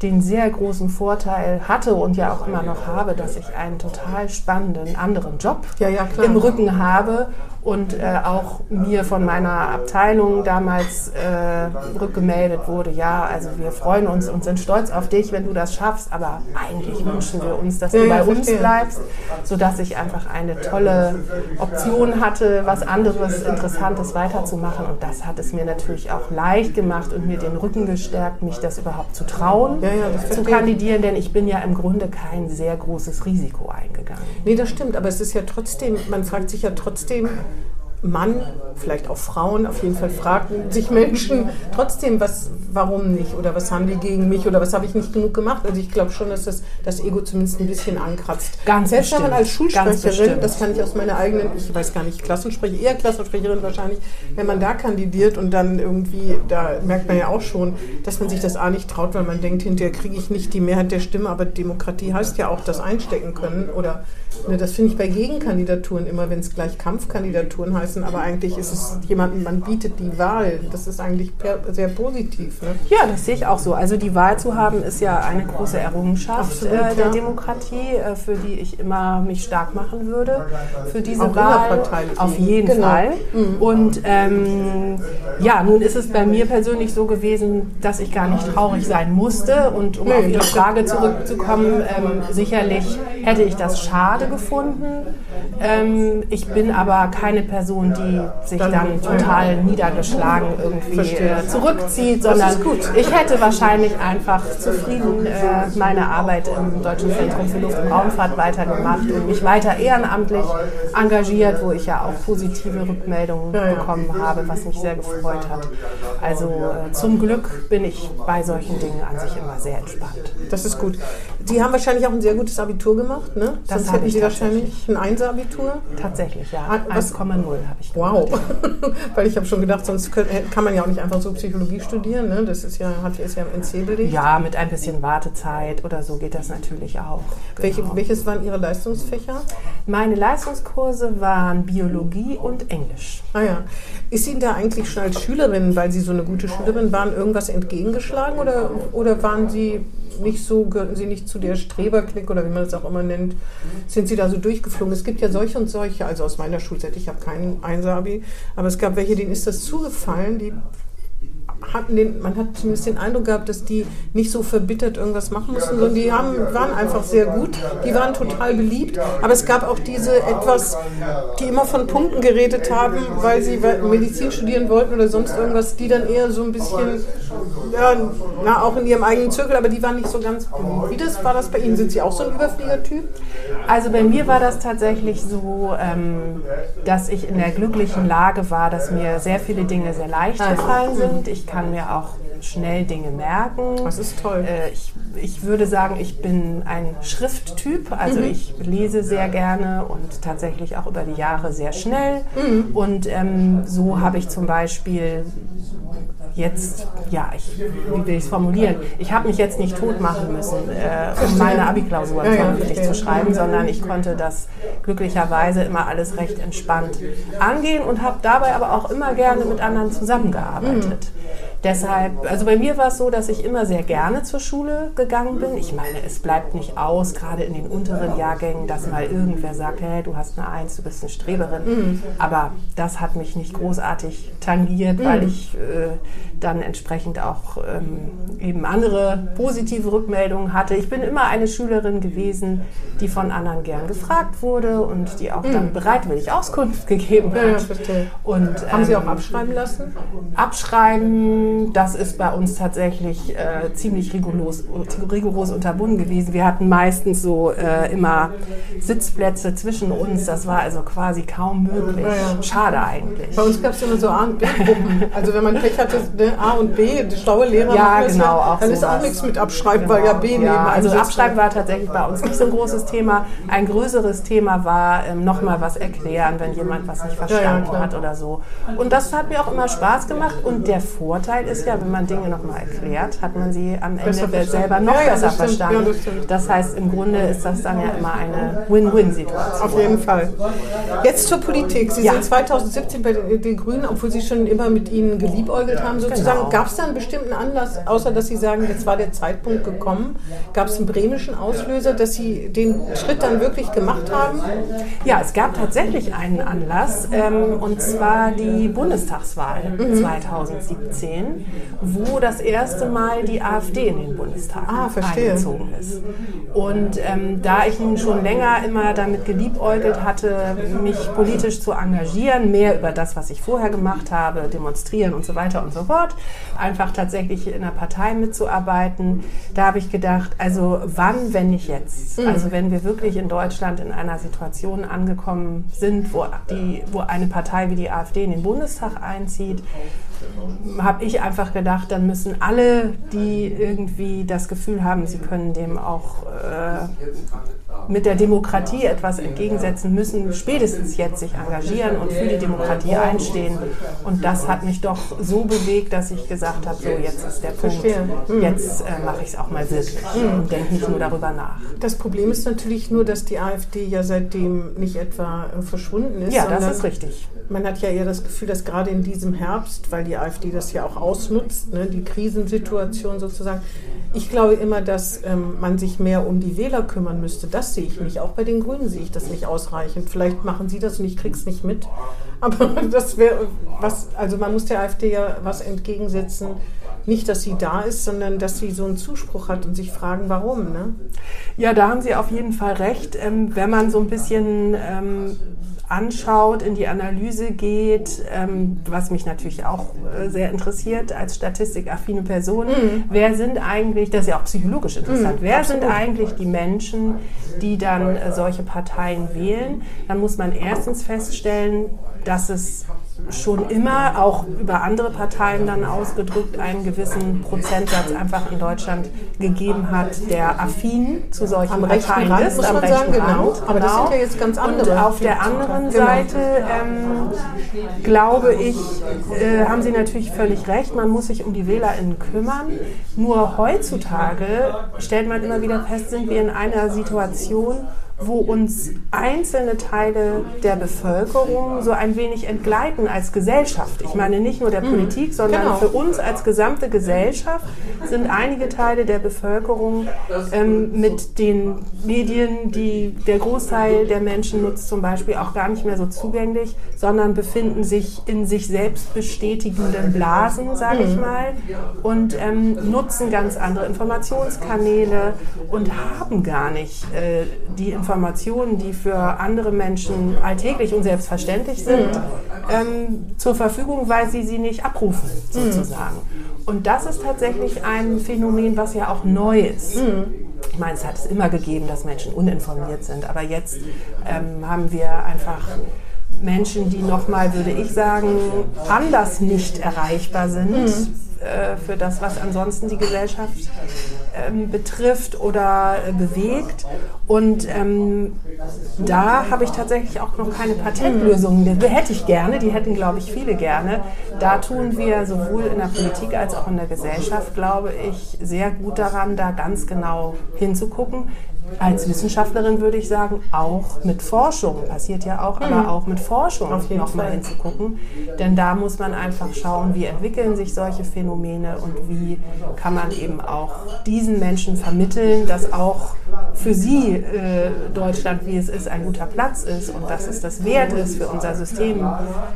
den sehr großen Vorteil hatte und ja auch immer noch habe, dass ich einen total spannenden anderen Job ja, ja, im Rücken habe und äh, auch mir von meiner Abteilung damals äh, rückgemeldet wurde, ja, also wir freuen uns und sind stolz auf dich, wenn du das schaffst, aber eigentlich wünschen wir uns, dass du ja, bei uns bleibst, sodass ich einfach eine tolle Option hatte, was anderes Interessantes weiterzumachen. Und das hat es mir natürlich auch leicht gemacht und mir den Rücken gestärkt, mich das überhaupt zu trauen, zu kandidieren, denn ich bin ja im Grunde kein sehr großes Risiko eingegangen. Nee, das stimmt, aber es ist ja trotzdem, man fragt sich ja trotzdem, Mann, vielleicht auch Frauen, auf jeden Fall fragen sich Menschen trotzdem, was, warum nicht oder was haben die gegen mich oder was habe ich nicht genug gemacht. Also ich glaube schon, dass das, das Ego zumindest ein bisschen ankratzt. Ganz Selbst wenn man als Schulsprecherin, das kann ich aus meiner eigenen, ich weiß gar nicht, Klassensprecher, eher Klassensprecherin wahrscheinlich, wenn man da kandidiert und dann irgendwie, da merkt man ja auch schon, dass man sich das A nicht traut, weil man denkt, hinterher kriege ich nicht die Mehrheit der Stimme, aber Demokratie heißt ja auch das einstecken können oder Ne, das finde ich bei Gegenkandidaturen immer, wenn es gleich Kampfkandidaturen heißen, aber eigentlich ist es jemanden, man bietet die Wahl. Das ist eigentlich sehr positiv. Ne? Ja, das sehe ich auch so. Also die Wahl zu haben, ist ja eine große Errungenschaft Absolut, äh, der ja. Demokratie, äh, für die ich immer mich stark machen würde. Für diese auch Wahl. Auf jeden genau. Fall. Mhm. Und ähm, ja, nun ist es bei mir persönlich so gewesen, dass ich gar nicht traurig sein musste. Und um nee, auf Ihre Frage zurückzukommen, ähm, sicherlich hätte ich das schade gefunden. Ähm, ich bin aber keine Person, die sich dann total niedergeschlagen irgendwie äh, zurückzieht, sondern ich hätte wahrscheinlich einfach zufrieden äh, meine Arbeit im Deutschen Zentrum für Luft- und Raumfahrt weitergemacht und mich weiter ehrenamtlich engagiert, wo ich ja auch positive Rückmeldungen bekommen habe, was mich sehr gefreut hat. Also äh, zum Glück bin ich bei solchen Dingen an sich immer sehr entspannt. Das ist gut. Sie haben wahrscheinlich auch ein sehr gutes Abitur gemacht, ne? Das Sonst hätten Sie wahrscheinlich ein Einser-Abitur? Tatsächlich, ja. 1,0 habe ich gemacht. Wow. Weil ich habe schon gedacht, sonst kann man ja auch nicht einfach so Psychologie studieren, ne? Das ist ja, hat ist ja im NC belegt. Ja, mit ein bisschen Wartezeit oder so geht das natürlich auch. Welche, genau. welches waren Ihre Leistungsfächer? Meine Leistungskurse waren Biologie und Englisch. Ah ja. Ist Ihnen da eigentlich schon als Schülerin, weil Sie so eine gute Schülerin waren, irgendwas entgegengeschlagen oder, oder waren Sie nicht so, gehörten Sie nicht zu der Streberklick oder wie man das auch immer nennt, sind Sie da so durchgeflogen? Es gibt ja solche und solche, also aus meiner Schulzeit, ich habe keinen Einsabi, aber es gab welche, denen ist das zugefallen, die hatten den, man hat zumindest den Eindruck gehabt, dass die nicht so verbittert irgendwas machen mussten, sondern die haben, waren einfach sehr gut, die waren total beliebt, aber es gab auch diese etwas, die immer von Punkten geredet haben, weil sie Medizin studieren wollten oder sonst irgendwas, die dann eher so ein bisschen, ja, na, auch in ihrem eigenen Zirkel, aber die waren nicht so ganz beliebt. Wie das war das bei Ihnen? Sind Sie auch so ein Überfliegertyp? Also bei mir war das tatsächlich so, ähm, dass ich in der glücklichen Lage war, dass mir sehr viele Dinge sehr leicht ah, gefallen sind. Ich kann mir auch schnell Dinge merken. Das ist toll. Äh, ich, ich würde sagen, ich bin ein Schrifttyp. Also mhm. ich lese sehr gerne und tatsächlich auch über die Jahre sehr schnell. Mhm. Und ähm, so habe ich zum Beispiel jetzt, ja, ich, wie will ich es formulieren? Ich habe mich jetzt nicht tot machen müssen, äh, um meine Abi-Klausur ja, vernünftig ja, zu schreiben, sondern ich konnte das glücklicherweise immer alles recht entspannt angehen und habe dabei aber auch immer gerne mit anderen zusammengearbeitet. Mhm. Deshalb, also bei mir war es so, dass ich immer sehr gerne zur Schule gegangen bin. Ich meine, es bleibt nicht aus, gerade in den unteren Jahrgängen, dass mal irgendwer sagt, hey, du hast eine Eins, du bist eine Streberin. Mhm. Aber das hat mich nicht großartig tangiert, mhm. weil ich äh, dann entsprechend auch ähm, eben andere positive Rückmeldungen hatte. Ich bin immer eine Schülerin gewesen, die von anderen gern gefragt wurde und die auch mhm. dann bereitwillig Auskunft gegeben hat. Ja, und, Haben Sie auch ähm, abschreiben lassen? Abschreiben, das ist bei uns tatsächlich äh, ziemlich rigoros, rigoros unterbunden gewesen. Wir hatten meistens so äh, immer Sitzplätze zwischen uns. Das war also quasi kaum möglich. Ja, Schade eigentlich. Bei uns gab es immer so A- und B-Gruppen. Also wenn man Pech hatte, ne, A und B, die schlaue Lehrer, ja, genau, auch dann ist auch nichts mit Abschreiben, genau. weil ja B ja, Also Abschreiben war tatsächlich bei uns nicht so ein großes Thema. Ein größeres Thema war ähm, nochmal was erklären, wenn jemand was nicht verstanden ja, hat oder so. Und das hat mir auch immer Spaß gemacht. Und der Vorteil ist ja, wenn man Dinge nochmal erklärt, hat man sie am Ende selber noch besser verstanden. Das heißt, im Grunde ist das dann ja immer eine Win-Win-Situation. Auf jeden Fall. Jetzt zur Politik. Sie sind 2017 bei den Grünen, obwohl Sie schon immer mit ihnen geliebäugelt haben, sozusagen. Genau. Gab es da einen bestimmten Anlass, außer dass Sie sagen, jetzt war der Zeitpunkt gekommen? Gab es einen bremischen Auslöser, dass Sie den Schritt dann wirklich gemacht haben? Ja, es gab tatsächlich einen Anlass, ähm, und zwar die Bundestagswahl mhm. 2017, wo das erste Mal die AfD in den Bundestag ah, eingezogen ist. Und ähm, da ich nun schon länger immer damit geliebäugelt hatte, mich politisch zu engagieren, mehr über das, was ich vorher gemacht habe, demonstrieren und so weiter und so fort, einfach tatsächlich in einer Partei mitzuarbeiten, da habe ich gedacht, also wann, wenn nicht jetzt? Mhm. Also wenn wir wirklich in Deutschland in einer Situation angekommen sind, wo, die, wo eine Partei wie die AfD in den Bundestag einzieht, habe ich einfach gedacht, dann müssen alle, die irgendwie das Gefühl haben, sie können dem auch äh, mit der Demokratie etwas entgegensetzen müssen, spätestens jetzt sich engagieren und für die Demokratie einstehen. Und das hat mich doch so bewegt, dass ich gesagt habe, so jetzt ist der Punkt, mhm. jetzt äh, mache ich es auch mal wirklich und denke nicht nur darüber nach. Das Problem ist natürlich nur, dass die AfD ja seitdem nicht etwa äh, verschwunden ist. Ja, das ist richtig. Man hat ja eher das Gefühl, dass gerade in diesem Herbst, weil die AfD das ja auch ausnutzt, ne, die Krisensituation sozusagen, ich glaube immer, dass ähm, man sich mehr um die Wähler kümmern müsste. Das sehe ich nicht. Auch bei den Grünen sehe ich das nicht ausreichend. Vielleicht machen Sie das und ich kriege es nicht mit. Aber das wäre was, also man muss der AfD ja was entgegensetzen. Nicht, dass sie da ist, sondern dass sie so einen Zuspruch hat und sich fragen, warum. Ne? Ja, da haben Sie auf jeden Fall recht. Ähm, wenn man so ein bisschen ähm, anschaut, in die Analyse geht, ähm, was mich natürlich auch äh, sehr interessiert als statistikaffine Person. Mhm. Wer sind eigentlich, das ist ja auch psychologisch interessant, mhm, wer absolut. sind eigentlich die Menschen, die dann äh, solche Parteien wählen? Dann muss man erstens feststellen, dass es schon immer, auch über andere Parteien dann ausgedrückt, einen gewissen Prozentsatz einfach in Deutschland gegeben hat, der affin zu solchen am Parteien Rand, ist. Muss am rechten sagen, genau. Rand. Aber das sind ja jetzt ganz andere. Und auf der anderen genau. Seite ähm, glaube ich, äh, haben Sie natürlich völlig recht, man muss sich um die WählerInnen kümmern. Nur heutzutage stellt man immer wieder fest, sind wir in einer Situation, wo uns einzelne Teile der Bevölkerung so ein wenig entgleiten als Gesellschaft. Ich meine nicht nur der mhm. Politik, sondern genau. für uns als gesamte Gesellschaft sind einige Teile der Bevölkerung ähm, mit den Medien, die der Großteil der Menschen nutzt, zum Beispiel auch gar nicht mehr so zugänglich, sondern befinden sich in sich selbst bestätigenden Blasen, sage ich mhm. mal, und ähm, nutzen ganz andere Informationskanäle und haben gar nicht äh, die Informationen Informationen, die für andere Menschen alltäglich und selbstverständlich sind, mhm. ähm, zur Verfügung, weil sie sie nicht abrufen, sozusagen. Mhm. Und das ist tatsächlich ein Phänomen, was ja auch neu ist. Mhm. Ich meine, es hat es immer gegeben, dass Menschen uninformiert sind, aber jetzt ähm, haben wir einfach Menschen, die nochmal, würde ich sagen, anders nicht erreichbar sind mhm. äh, für das, was ansonsten die Gesellschaft ähm, betrifft oder äh, bewegt. Und ähm, da habe ich tatsächlich auch noch keine Patentlösungen. Die hätte ich gerne, die hätten, glaube ich, viele gerne. Da tun wir sowohl in der Politik als auch in der Gesellschaft, glaube ich, sehr gut daran, da ganz genau hinzugucken als Wissenschaftlerin würde ich sagen, auch mit Forschung, passiert ja auch, aber mhm. auch mit Forschung nochmal hinzugucken. Denn da muss man einfach schauen, wie entwickeln sich solche Phänomene und wie kann man eben auch diesen Menschen vermitteln, dass auch für sie äh, Deutschland, wie es ist, ein guter Platz ist und dass es das wert ist, für unser System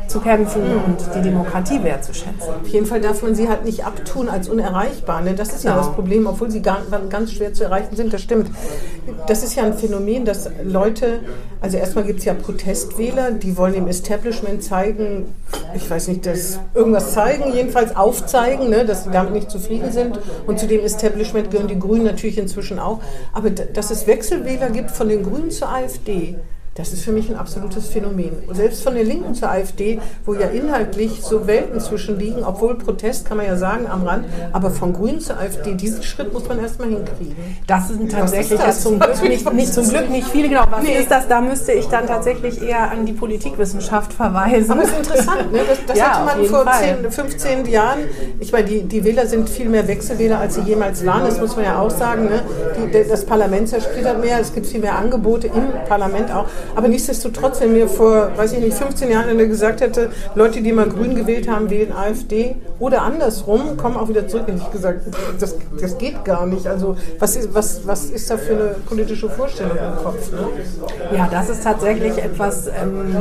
zu kämpfen und die Demokratie wertzuschätzen. Auf jeden Fall darf man sie halt nicht abtun als unerreichbar. Ne? Das ist genau. ja das Problem, obwohl sie ganz schwer zu erreichen sind, das stimmt das ist ja ein Phänomen, dass Leute, also erstmal gibt es ja Protestwähler, die wollen dem Establishment zeigen, ich weiß nicht, dass irgendwas zeigen, jedenfalls aufzeigen, ne, dass sie damit nicht zufrieden sind. Und zu dem Establishment gehören die Grünen natürlich inzwischen auch. Aber dass es Wechselwähler gibt von den Grünen zur AfD, das ist für mich ein absolutes Phänomen. Und selbst von der Linken zur AfD, wo ja inhaltlich so Welten zwischenliegen, obwohl Protest kann man ja sagen am Rand, aber von Grünen zur AfD, diesen Schritt muss man erstmal hinkriegen. Das sind tatsächlich das? zum, Glück nicht, nicht, zum Glück nicht viele. Genau, was nee. ist das? Da müsste ich dann tatsächlich eher an die Politikwissenschaft verweisen. Aber das ist interessant, ne? das, das ja, hatte man vor 10, 15 Jahren. Ich meine, die, die Wähler sind viel mehr Wechselwähler, als sie jemals waren. Das muss man ja auch sagen. Ne? Die, das Parlament zersplittert mehr, es gibt viel mehr Angebote im Parlament auch. Aber nichtsdestotrotz, wenn mir vor, weiß ich nicht, 15 Jahren einer gesagt hätte, Leute, die mal grün gewählt haben, wählen AfD oder andersrum, kommen auch wieder zurück. Hätte ich gesagt, das, das geht gar nicht. Also was ist, was, was ist da für eine politische Vorstellung im Kopf? Ne? Ja, das ist tatsächlich etwas, ähm,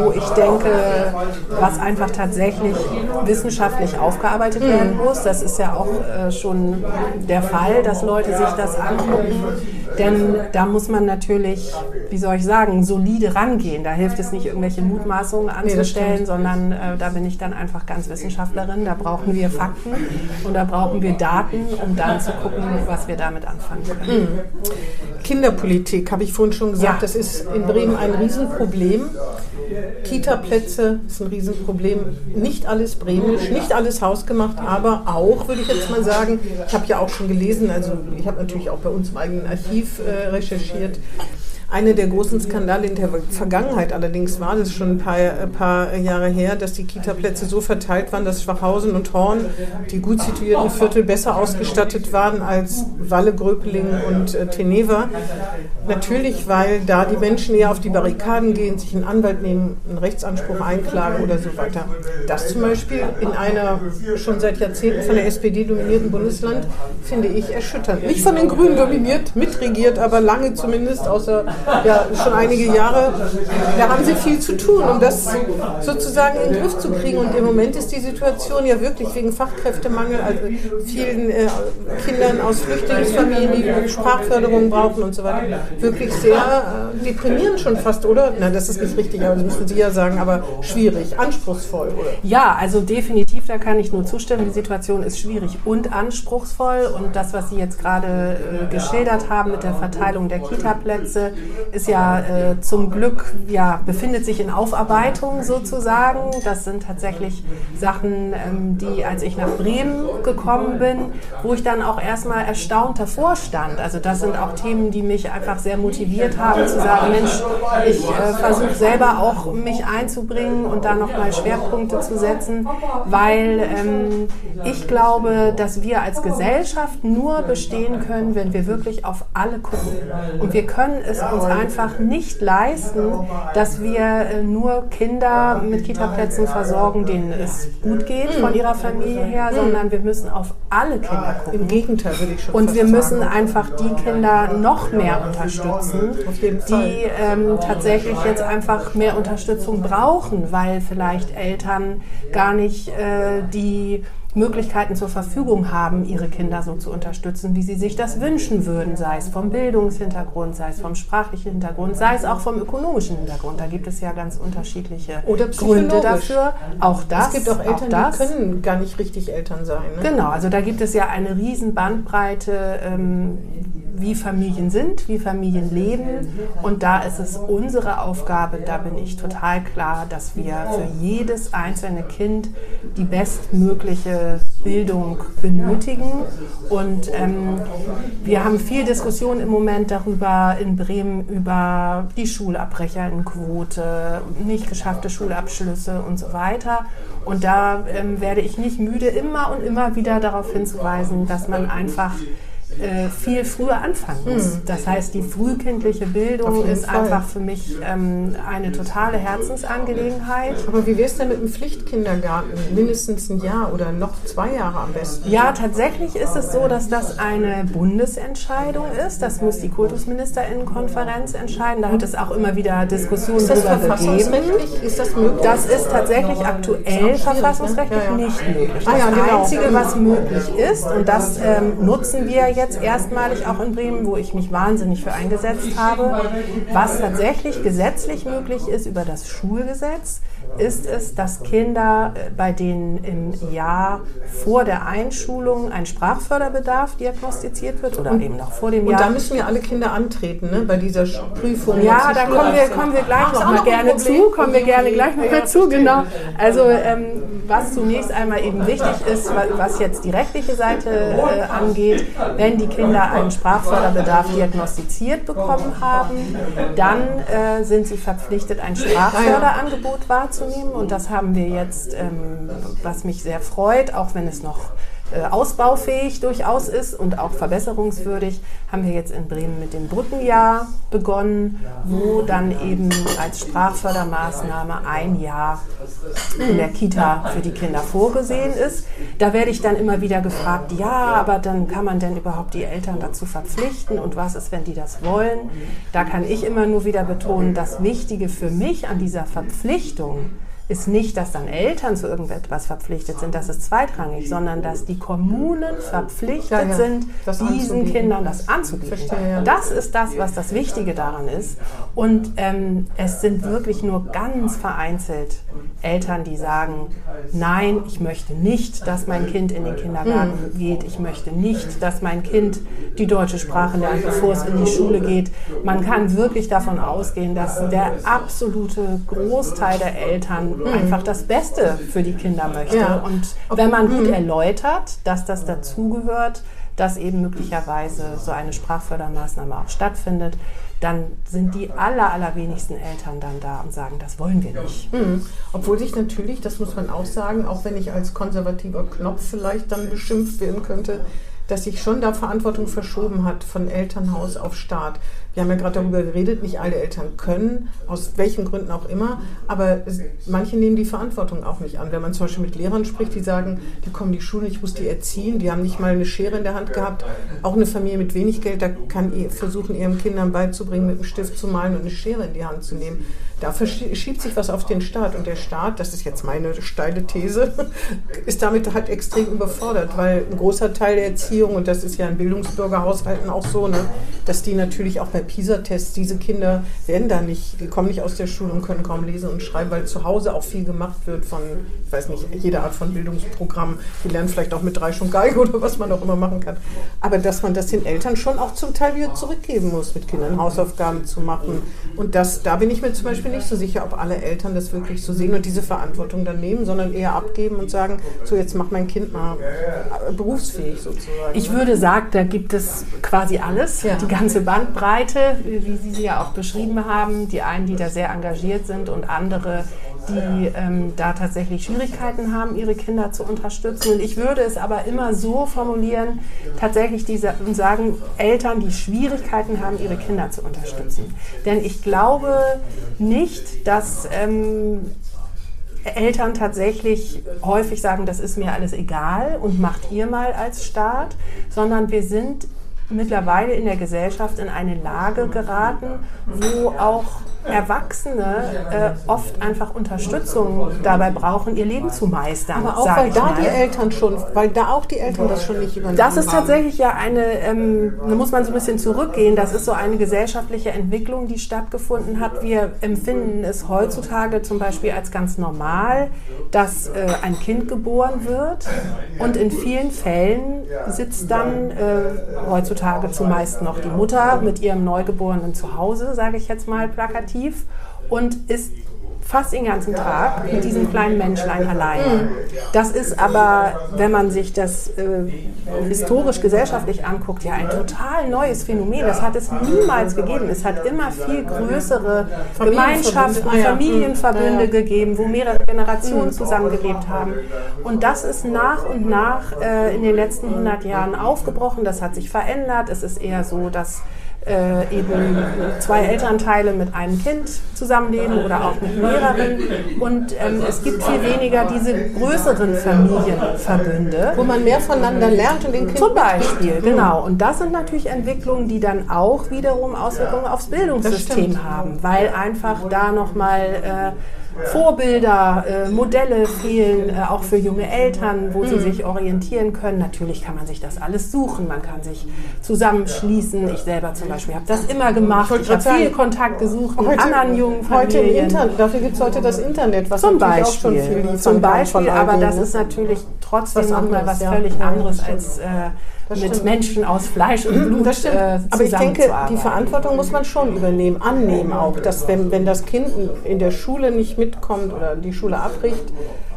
wo ich denke, was einfach tatsächlich wissenschaftlich aufgearbeitet werden mhm. muss. Das ist ja auch äh, schon der Fall, dass Leute sich das angucken. Denn da muss man natürlich, wie soll ich sagen, solide rangehen. Da hilft es nicht, irgendwelche Mutmaßungen anzustellen, nee, sondern äh, da bin ich dann einfach ganz Wissenschaftlerin. Da brauchen wir Fakten und da brauchen wir Daten, um dann zu gucken, was wir damit anfangen können. Mhm. Kinderpolitik, habe ich vorhin schon gesagt, ja. das ist in Bremen ein Riesenproblem. Kita-Plätze ist ein Riesenproblem. Nicht alles bremisch, nicht alles hausgemacht, aber auch, würde ich jetzt mal sagen, ich habe ja auch schon gelesen, also ich habe natürlich auch bei uns im eigenen Archiv äh, recherchiert, eine der großen Skandale in der Vergangenheit allerdings war, das ist schon ein paar, ein paar Jahre her, dass die Kita-Plätze so verteilt waren, dass Schwachhausen und Horn, die gut situierten Viertel, besser ausgestattet waren als Walle, Gröpeling und äh, Teneva. Natürlich, weil da die Menschen eher auf die Barrikaden gehen, sich einen Anwalt nehmen, einen Rechtsanspruch einklagen oder so weiter. Das zum Beispiel in einer schon seit Jahrzehnten von der SPD dominierten Bundesland finde ich erschütternd. Nicht von den Grünen dominiert, mitregiert, aber lange zumindest, außer ja schon einige Jahre, da haben sie viel zu tun, um das sozusagen in den Griff zu kriegen. Und im Moment ist die Situation ja wirklich wegen Fachkräftemangel, also vielen äh, Kindern aus Flüchtlingsfamilien, die Sprachförderung brauchen und so weiter, wirklich sehr äh, deprimierend schon fast, oder? Nein, das ist nicht richtig, aber das müssen Sie ja sagen, aber schwierig, anspruchsvoll, oder? Ja, also definitiv, da kann ich nur zustimmen. Die Situation ist schwierig und anspruchsvoll. Und das, was Sie jetzt gerade äh, geschildert haben mit der Verteilung der Kita-Plätze, ist ja äh, zum Glück, ja, befindet sich in Aufarbeitung sozusagen. Das sind tatsächlich Sachen, ähm, die, als ich nach Bremen gekommen bin, wo ich dann auch erstmal erstaunt davor stand. Also das sind auch Themen, die mich einfach sehr motiviert haben, zu sagen, Mensch, ich äh, versuche selber auch mich einzubringen und da nochmal Schwerpunkte zu setzen, weil ähm, ich glaube, dass wir als Gesellschaft nur bestehen können, wenn wir wirklich auf alle gucken. Und wir können es uns einfach nicht leisten, dass wir äh, nur Kinder mit Kitaplätzen versorgen, denen es gut geht von ihrer Familie her, sondern wir müssen auf alle Kinder gucken. Im Gegenteil würde ich schon Und wir müssen einfach die Kinder noch mehr unterstützen, die ähm, tatsächlich jetzt einfach mehr Unterstützung brauchen, weil vielleicht Eltern gar nicht äh, die Möglichkeiten zur Verfügung haben, ihre Kinder so zu unterstützen, wie sie sich das wünschen würden, sei es vom Bildungshintergrund, sei es vom sprachlichen Hintergrund, sei es auch vom ökonomischen Hintergrund. Da gibt es ja ganz unterschiedliche Gründe dafür. Auch das. Es gibt auch Eltern, auch die können gar nicht richtig Eltern sein. Ne? Genau, also da gibt es ja eine riesen Bandbreite. Ähm, wie Familien sind, wie Familien leben. Und da ist es unsere Aufgabe, da bin ich total klar, dass wir für jedes einzelne Kind die bestmögliche Bildung benötigen. Und ähm, wir haben viel Diskussion im Moment darüber in Bremen über die Schulabbrecherquote, nicht geschaffte Schulabschlüsse und so weiter. Und da ähm, werde ich nicht müde, immer und immer wieder darauf hinzuweisen, dass man einfach äh, viel früher anfangen muss. Mhm. Das heißt, die frühkindliche Bildung ist Fall. einfach für mich ähm, eine totale Herzensangelegenheit. Aber wie wäre es denn mit dem Pflichtkindergarten? Mindestens ein Jahr oder noch zwei Jahre am besten? Ja, tatsächlich ist es so, dass das eine Bundesentscheidung ist. Das muss die Kultusministerinnenkonferenz entscheiden. Da hat es auch immer wieder Diskussionen darüber gegeben. Ist das möglich? Das ist tatsächlich aktuell ne? verfassungsrechtlich ja, ja. nicht möglich. Das ah, ja, genau. Einzige, was möglich ist, und das ähm, nutzen wir jetzt jetzt erstmalig auch in Bremen, wo ich mich wahnsinnig für eingesetzt habe. Was tatsächlich gesetzlich möglich ist über das Schulgesetz, ist es, dass Kinder, äh, bei denen im Jahr vor der Einschulung ein Sprachförderbedarf diagnostiziert wird oder eben noch vor dem Jahr. Und da müssen wir alle Kinder antreten, ne, bei dieser Prüfung. Ja, da kommen wir, kommen wir gleich noch mal gerne zu, kommen wir gerne gleich noch mal zu, genau. Also ähm, was zunächst einmal eben wichtig ist, was jetzt die rechtliche Seite äh, angeht, wenn die Kinder einen Sprachförderbedarf diagnostiziert bekommen haben, dann äh, sind sie verpflichtet, ein Sprachförderangebot wahrzunehmen wahrzunehmen. Und das haben wir jetzt, ähm, was mich sehr freut, auch wenn es noch äh, ausbaufähig durchaus ist und auch verbesserungswürdig, haben wir jetzt in Bremen mit dem Brückenjahr begonnen, wo dann eben als Sprachfördermaßnahme ein Jahr in der Kita für die Kinder vorgesehen ist. Da werde ich dann immer wieder gefragt, ja, aber dann kann man denn überhaupt die Eltern dazu verpflichten und was ist, wenn die das wollen? Da kann ich immer nur wieder betonen, das Wichtige für mich an dieser Verpflichtung ist nicht, dass dann Eltern zu irgendetwas verpflichtet sind, das ist zweitrangig, sondern dass die Kommunen verpflichtet ja, ja. sind, das diesen anzubieten. Kindern das anzubieten. Verstehe. Das ist das, was das Wichtige daran ist. Und ähm, es sind wirklich nur ganz vereinzelt Eltern, die sagen, nein, ich möchte nicht, dass mein Kind in den Kindergarten mhm. geht, ich möchte nicht, dass mein Kind die deutsche Sprache lernt, bevor es in die Schule geht. Man kann wirklich davon ausgehen, dass der absolute Großteil der Eltern mhm. einfach das Beste für die Kinder möchte. Ja. Und wenn man gut mhm. erläutert, dass das dazugehört, dass eben möglicherweise so eine Sprachfördermaßnahme auch stattfindet, dann sind die aller, allerwenigsten Eltern dann da und sagen, das wollen wir nicht. Mhm. Obwohl sich natürlich, das muss man auch sagen, auch wenn ich als konservativer Knopf vielleicht dann beschimpft werden könnte, dass sich schon da Verantwortung verschoben hat von Elternhaus auf Staat. Wir haben ja gerade darüber geredet, nicht alle Eltern können, aus welchen Gründen auch immer, aber manche nehmen die Verantwortung auch nicht an. Wenn man zum Beispiel mit Lehrern spricht, die sagen, die kommen in die Schule, ich muss die erziehen, die haben nicht mal eine Schere in der Hand gehabt. Auch eine Familie mit wenig Geld, da kann versuchen, ihren Kindern beizubringen, mit einem Stift zu malen und eine Schere in die Hand zu nehmen. Da verschiebt sich was auf den Staat und der Staat, das ist jetzt meine steile These, ist damit halt extrem überfordert, weil ein großer Teil der Erziehung, und das ist ja in Bildungsbürgerhaushalten auch so, ne, dass die natürlich auch bei PISA-Tests, diese Kinder werden da nicht, die kommen nicht aus der Schule und können kaum lesen und schreiben, weil zu Hause auch viel gemacht wird von, ich weiß nicht, jede Art von Bildungsprogramm. Die lernen vielleicht auch mit drei schon Geige oder was man auch immer machen kann. Aber dass man das den Eltern schon auch zum Teil wieder zurückgeben muss, mit Kindern Hausaufgaben zu machen. Und das, da bin ich mir zum Beispiel nicht so sicher, ob alle Eltern das wirklich so sehen und diese Verantwortung dann nehmen, sondern eher abgeben und sagen, so jetzt macht mein Kind mal berufsfähig sozusagen. Ich würde sagen, da gibt es quasi alles, ja. die ganze Bandbreite, wie Sie sie ja auch beschrieben haben. Die einen, die da sehr engagiert sind und andere, die ähm, da tatsächlich Schwierigkeiten haben, ihre Kinder zu unterstützen. Und ich würde es aber immer so formulieren, tatsächlich diese und sagen, Eltern, die Schwierigkeiten haben, ihre Kinder zu unterstützen. Denn ich glaube nicht, dass ähm, Eltern tatsächlich häufig sagen, das ist mir alles egal und macht ihr mal als Staat, sondern wir sind mittlerweile in der Gesellschaft in eine Lage geraten, wo auch Erwachsene äh, oft einfach Unterstützung dabei brauchen, ihr Leben zu meistern. Aber auch weil da mal. die Eltern schon, weil da auch die Eltern das schon nicht übernehmen. Das ist tatsächlich ja eine, ähm, da muss man so ein bisschen zurückgehen. Das ist so eine gesellschaftliche Entwicklung, die stattgefunden hat. Wir empfinden es heutzutage zum Beispiel als ganz normal, dass äh, ein Kind geboren wird und in vielen Fällen sitzt dann äh, heutzutage heutzutage zumeist noch die Mutter mit ihrem Neugeborenen zu Hause, sage ich jetzt mal plakativ, und ist fast den ganzen Tag mit diesem kleinen Menschlein allein. Das ist aber, wenn man sich das äh, historisch gesellschaftlich anguckt, ja ein total neues Phänomen. Das hat es niemals gegeben. Es hat immer viel größere Gemeinschaften, Familienverbünde gegeben, wo mehrere Generationen zusammengelebt haben. Und das ist nach und nach äh, in den letzten 100 Jahren aufgebrochen. Das hat sich verändert. Es ist eher so, dass äh, eben zwei Elternteile mit einem Kind zusammenleben oder auch mit mehreren. Und ähm, es gibt viel weniger diese größeren Familienverbünde. Wo man mehr voneinander lernt und den Kindern. Zum Beispiel, genau. Und das sind natürlich Entwicklungen, die dann auch wiederum Auswirkungen aufs Bildungssystem haben, weil einfach da nochmal äh, Vorbilder, äh, Modelle fehlen, äh, auch für junge Eltern, wo mhm. sie sich orientieren können. Natürlich kann man sich das alles suchen, man kann sich zusammenschließen. Ich selber zum Beispiel habe das immer gemacht. Ich, ich habe viel Kontakt gesucht mit heute, anderen jungen Familien. Heute im Internet, dafür gibt es heute das Internet, was zum Beispiel, auch schon viel Zum Beispiel, aber das ist natürlich trotzdem nochmal was völlig ja. anderes als äh, mit Menschen aus Fleisch und Blut das stimmt. Äh, Aber ich denke, die Verantwortung muss man schon übernehmen, annehmen auch, dass wenn, wenn das Kind in der Schule nicht mitkommt oder die Schule abbricht,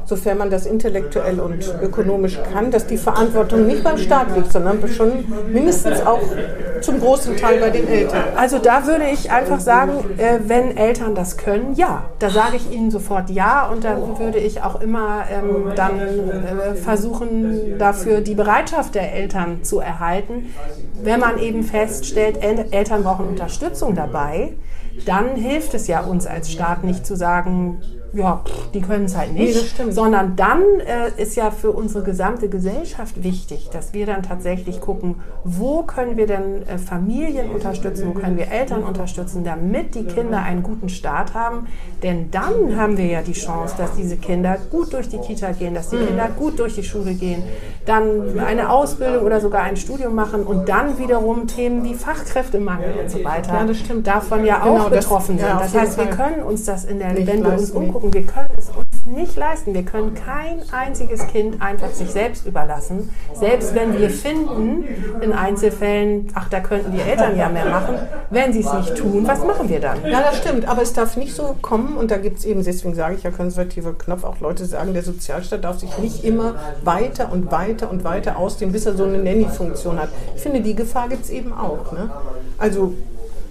sofern man das intellektuell und ökonomisch kann, dass die Verantwortung nicht beim Staat liegt, sondern schon mindestens auch zum großen Teil bei den Eltern. Also da würde ich einfach sagen, äh, wenn Eltern das können, ja. Da sage ich ihnen sofort ja und dann würde ich auch immer ähm, dann äh, versuchen, dafür die Bereitschaft der Eltern zu erhalten. Wenn man eben feststellt, El Eltern brauchen Unterstützung dabei, dann hilft es ja uns als Staat nicht zu sagen, ja, die können es halt nicht, nee, sondern dann äh, ist ja für unsere gesamte Gesellschaft wichtig, dass wir dann tatsächlich gucken, wo können wir denn äh, Familien unterstützen, wo können wir Eltern unterstützen, damit die Kinder einen guten Start haben. Denn dann haben wir ja die Chance, dass diese Kinder gut durch die Kita gehen, dass die mhm. Kinder gut durch die Schule gehen, dann eine Ausbildung oder sogar ein Studium machen und dann wiederum Themen wie Fachkräftemangel und so weiter ja, davon ja genau, auch betroffen das, sind. Ja, das heißt, wir können uns das in der, wenn wir uns umgucken, gucken, wir können es uns nicht leisten. Wir können kein einziges Kind einfach sich selbst überlassen. Selbst wenn wir finden, in Einzelfällen, ach, da könnten die Eltern ja mehr machen, wenn sie es nicht tun, was machen wir dann? Ja, das stimmt, aber es darf nicht so kommen und da gibt es eben, deswegen sage ich ja konservativer Knopf, auch Leute sagen, der Sozialstaat darf sich nicht immer weiter und weiter und weiter ausdehnen, bis er so eine Nanny-Funktion hat. Ich finde, die Gefahr gibt es eben auch. Ne? Also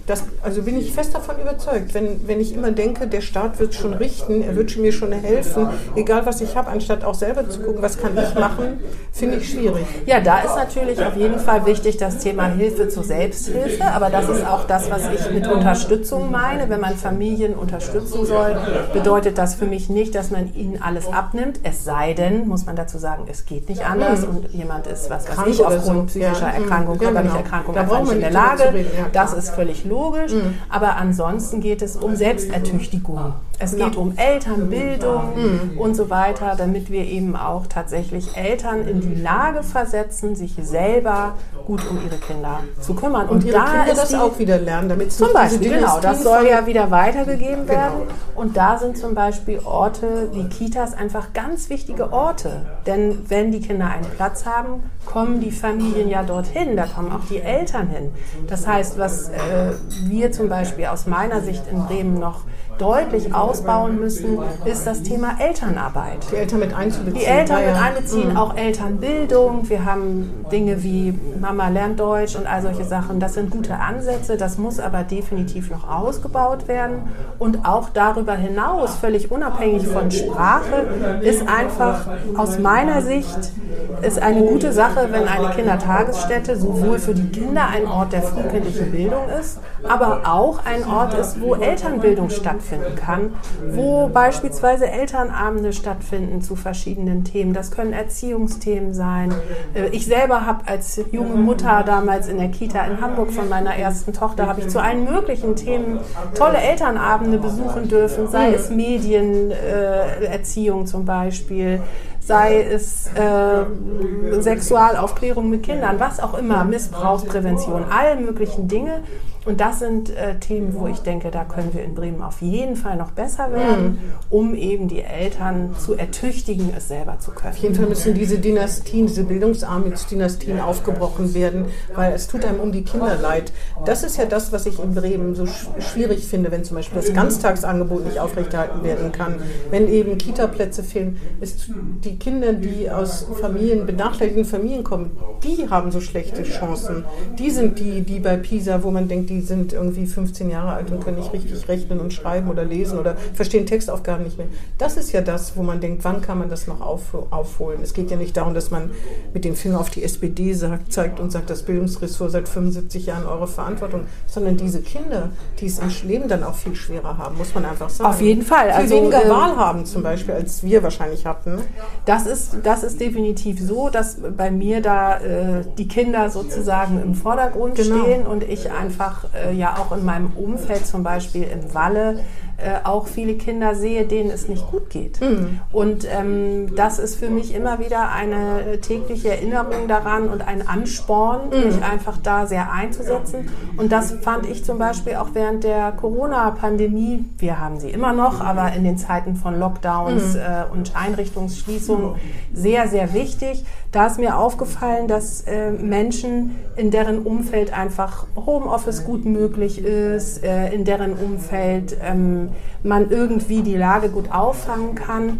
das, also bin ich fest davon überzeugt, wenn, wenn ich immer denke, der Staat wird schon richten, er wird mir schon helfen, egal was ich habe, anstatt auch selber zu gucken, was kann ich machen, finde ich schwierig. Ja, da ist natürlich auf jeden Fall wichtig das Thema Hilfe zur Selbsthilfe, aber das ist auch das, was ich mit Unterstützung meine. Wenn man Familien unterstützen soll, bedeutet das für mich nicht, dass man ihnen alles abnimmt, es sei denn, muss man dazu sagen, es geht nicht anders mhm. und jemand ist, was weiß ich, aufgrund psychischer Erkrankung, körperlicher genau. Erkrankung einfach nicht in der Lage. Das ist völlig logisch logisch, mhm. aber ansonsten geht es um Selbstertüchtigung. Es geht um Elternbildung mhm. und so weiter, damit wir eben auch tatsächlich Eltern in die Lage versetzen, sich selber gut um ihre Kinder zu kümmern. Und, und ihre da Kinder das die, auch wieder lernen, damit zum Beispiel genau, das soll ja wieder weitergegeben genau. werden. Genau. Und da sind zum Beispiel Orte wie Kitas einfach ganz wichtige Orte, denn wenn die Kinder einen Platz haben, kommen die Familien ja dorthin, da kommen auch die Eltern hin. Das heißt, was äh, wir zum Beispiel aus meiner Sicht in Bremen noch deutlich ausbauen müssen, ist das Thema Elternarbeit. Die Eltern mit einzubeziehen. Die Eltern mit einbeziehen, mhm. auch Elternbildung. Wir haben Dinge wie Mama lernt Deutsch und all solche Sachen. Das sind gute Ansätze, das muss aber definitiv noch ausgebaut werden. Und auch darüber hinaus, völlig unabhängig von Sprache, ist einfach aus meiner Sicht ist eine gute Sache, wenn eine Kindertagesstätte sowohl für die Kinder ein Ort der frühkindlichen Bildung ist, aber auch ein Ort ist, wo Elternbildung stattfindet stattfinden kann, wo beispielsweise Elternabende stattfinden zu verschiedenen Themen. Das können Erziehungsthemen sein. Äh, ich selber habe als junge Mutter damals in der Kita in Hamburg von meiner ersten Tochter, habe ich zu allen möglichen Themen tolle Elternabende besuchen dürfen, sei es Medienerziehung äh, zum Beispiel, sei es äh, Sexualaufklärung mit Kindern, was auch immer, Missbrauchsprävention, all möglichen Dinge. Und das sind äh, Themen, wo ich denke, da können wir in Bremen auf jeden Fall noch besser werden, mhm. um eben die Eltern zu ertüchtigen, es selber zu können. Auf jeden Fall müssen diese Dynastien, diese Bildungsarmutsdynastien aufgebrochen werden, weil es tut einem um die Kinder leid. Das ist ja das, was ich in Bremen so sch schwierig finde, wenn zum Beispiel das Ganztagsangebot nicht aufrechterhalten werden kann, wenn eben Kitaplätze fehlen. Ist die Kinder, die aus Familien, benachteiligten Familien kommen, die haben so schlechte Chancen. Die sind die, die bei PISA, wo man denkt, die sind irgendwie 15 Jahre alt und können nicht richtig rechnen und schreiben oder lesen oder verstehen Textaufgaben nicht mehr. Das ist ja das, wo man denkt, wann kann man das noch auf, aufholen? Es geht ja nicht darum, dass man mit dem Finger auf die SPD sagt, zeigt und sagt, das Bildungsressort seit 75 Jahren eure Verantwortung, sondern diese Kinder, die es im Leben dann auch viel schwerer haben, muss man einfach sagen. Auf jeden Fall. Viel also, weniger äh, Wahl haben zum Beispiel, als wir wahrscheinlich hatten. Das ist, das ist definitiv so, dass bei mir da äh, die Kinder sozusagen im Vordergrund genau. stehen und ich einfach äh, ja auch in meinem Umfeld zum Beispiel im Walle äh, auch viele Kinder sehe, denen es nicht gut geht. Mhm. Und ähm, das ist für mich immer wieder eine tägliche Erinnerung daran und ein Ansporn, mhm. mich einfach da sehr einzusetzen. Und das fand ich zum Beispiel auch während der Corona-Pandemie, wir haben sie immer noch, aber in den Zeiten von Lockdowns mhm. äh, und Einrichtungsschließungen sehr, sehr wichtig. Da ist mir aufgefallen, dass äh, Menschen, in deren Umfeld einfach Homeoffice gut möglich ist, äh, in deren Umfeld ähm, man irgendwie die Lage gut auffangen kann,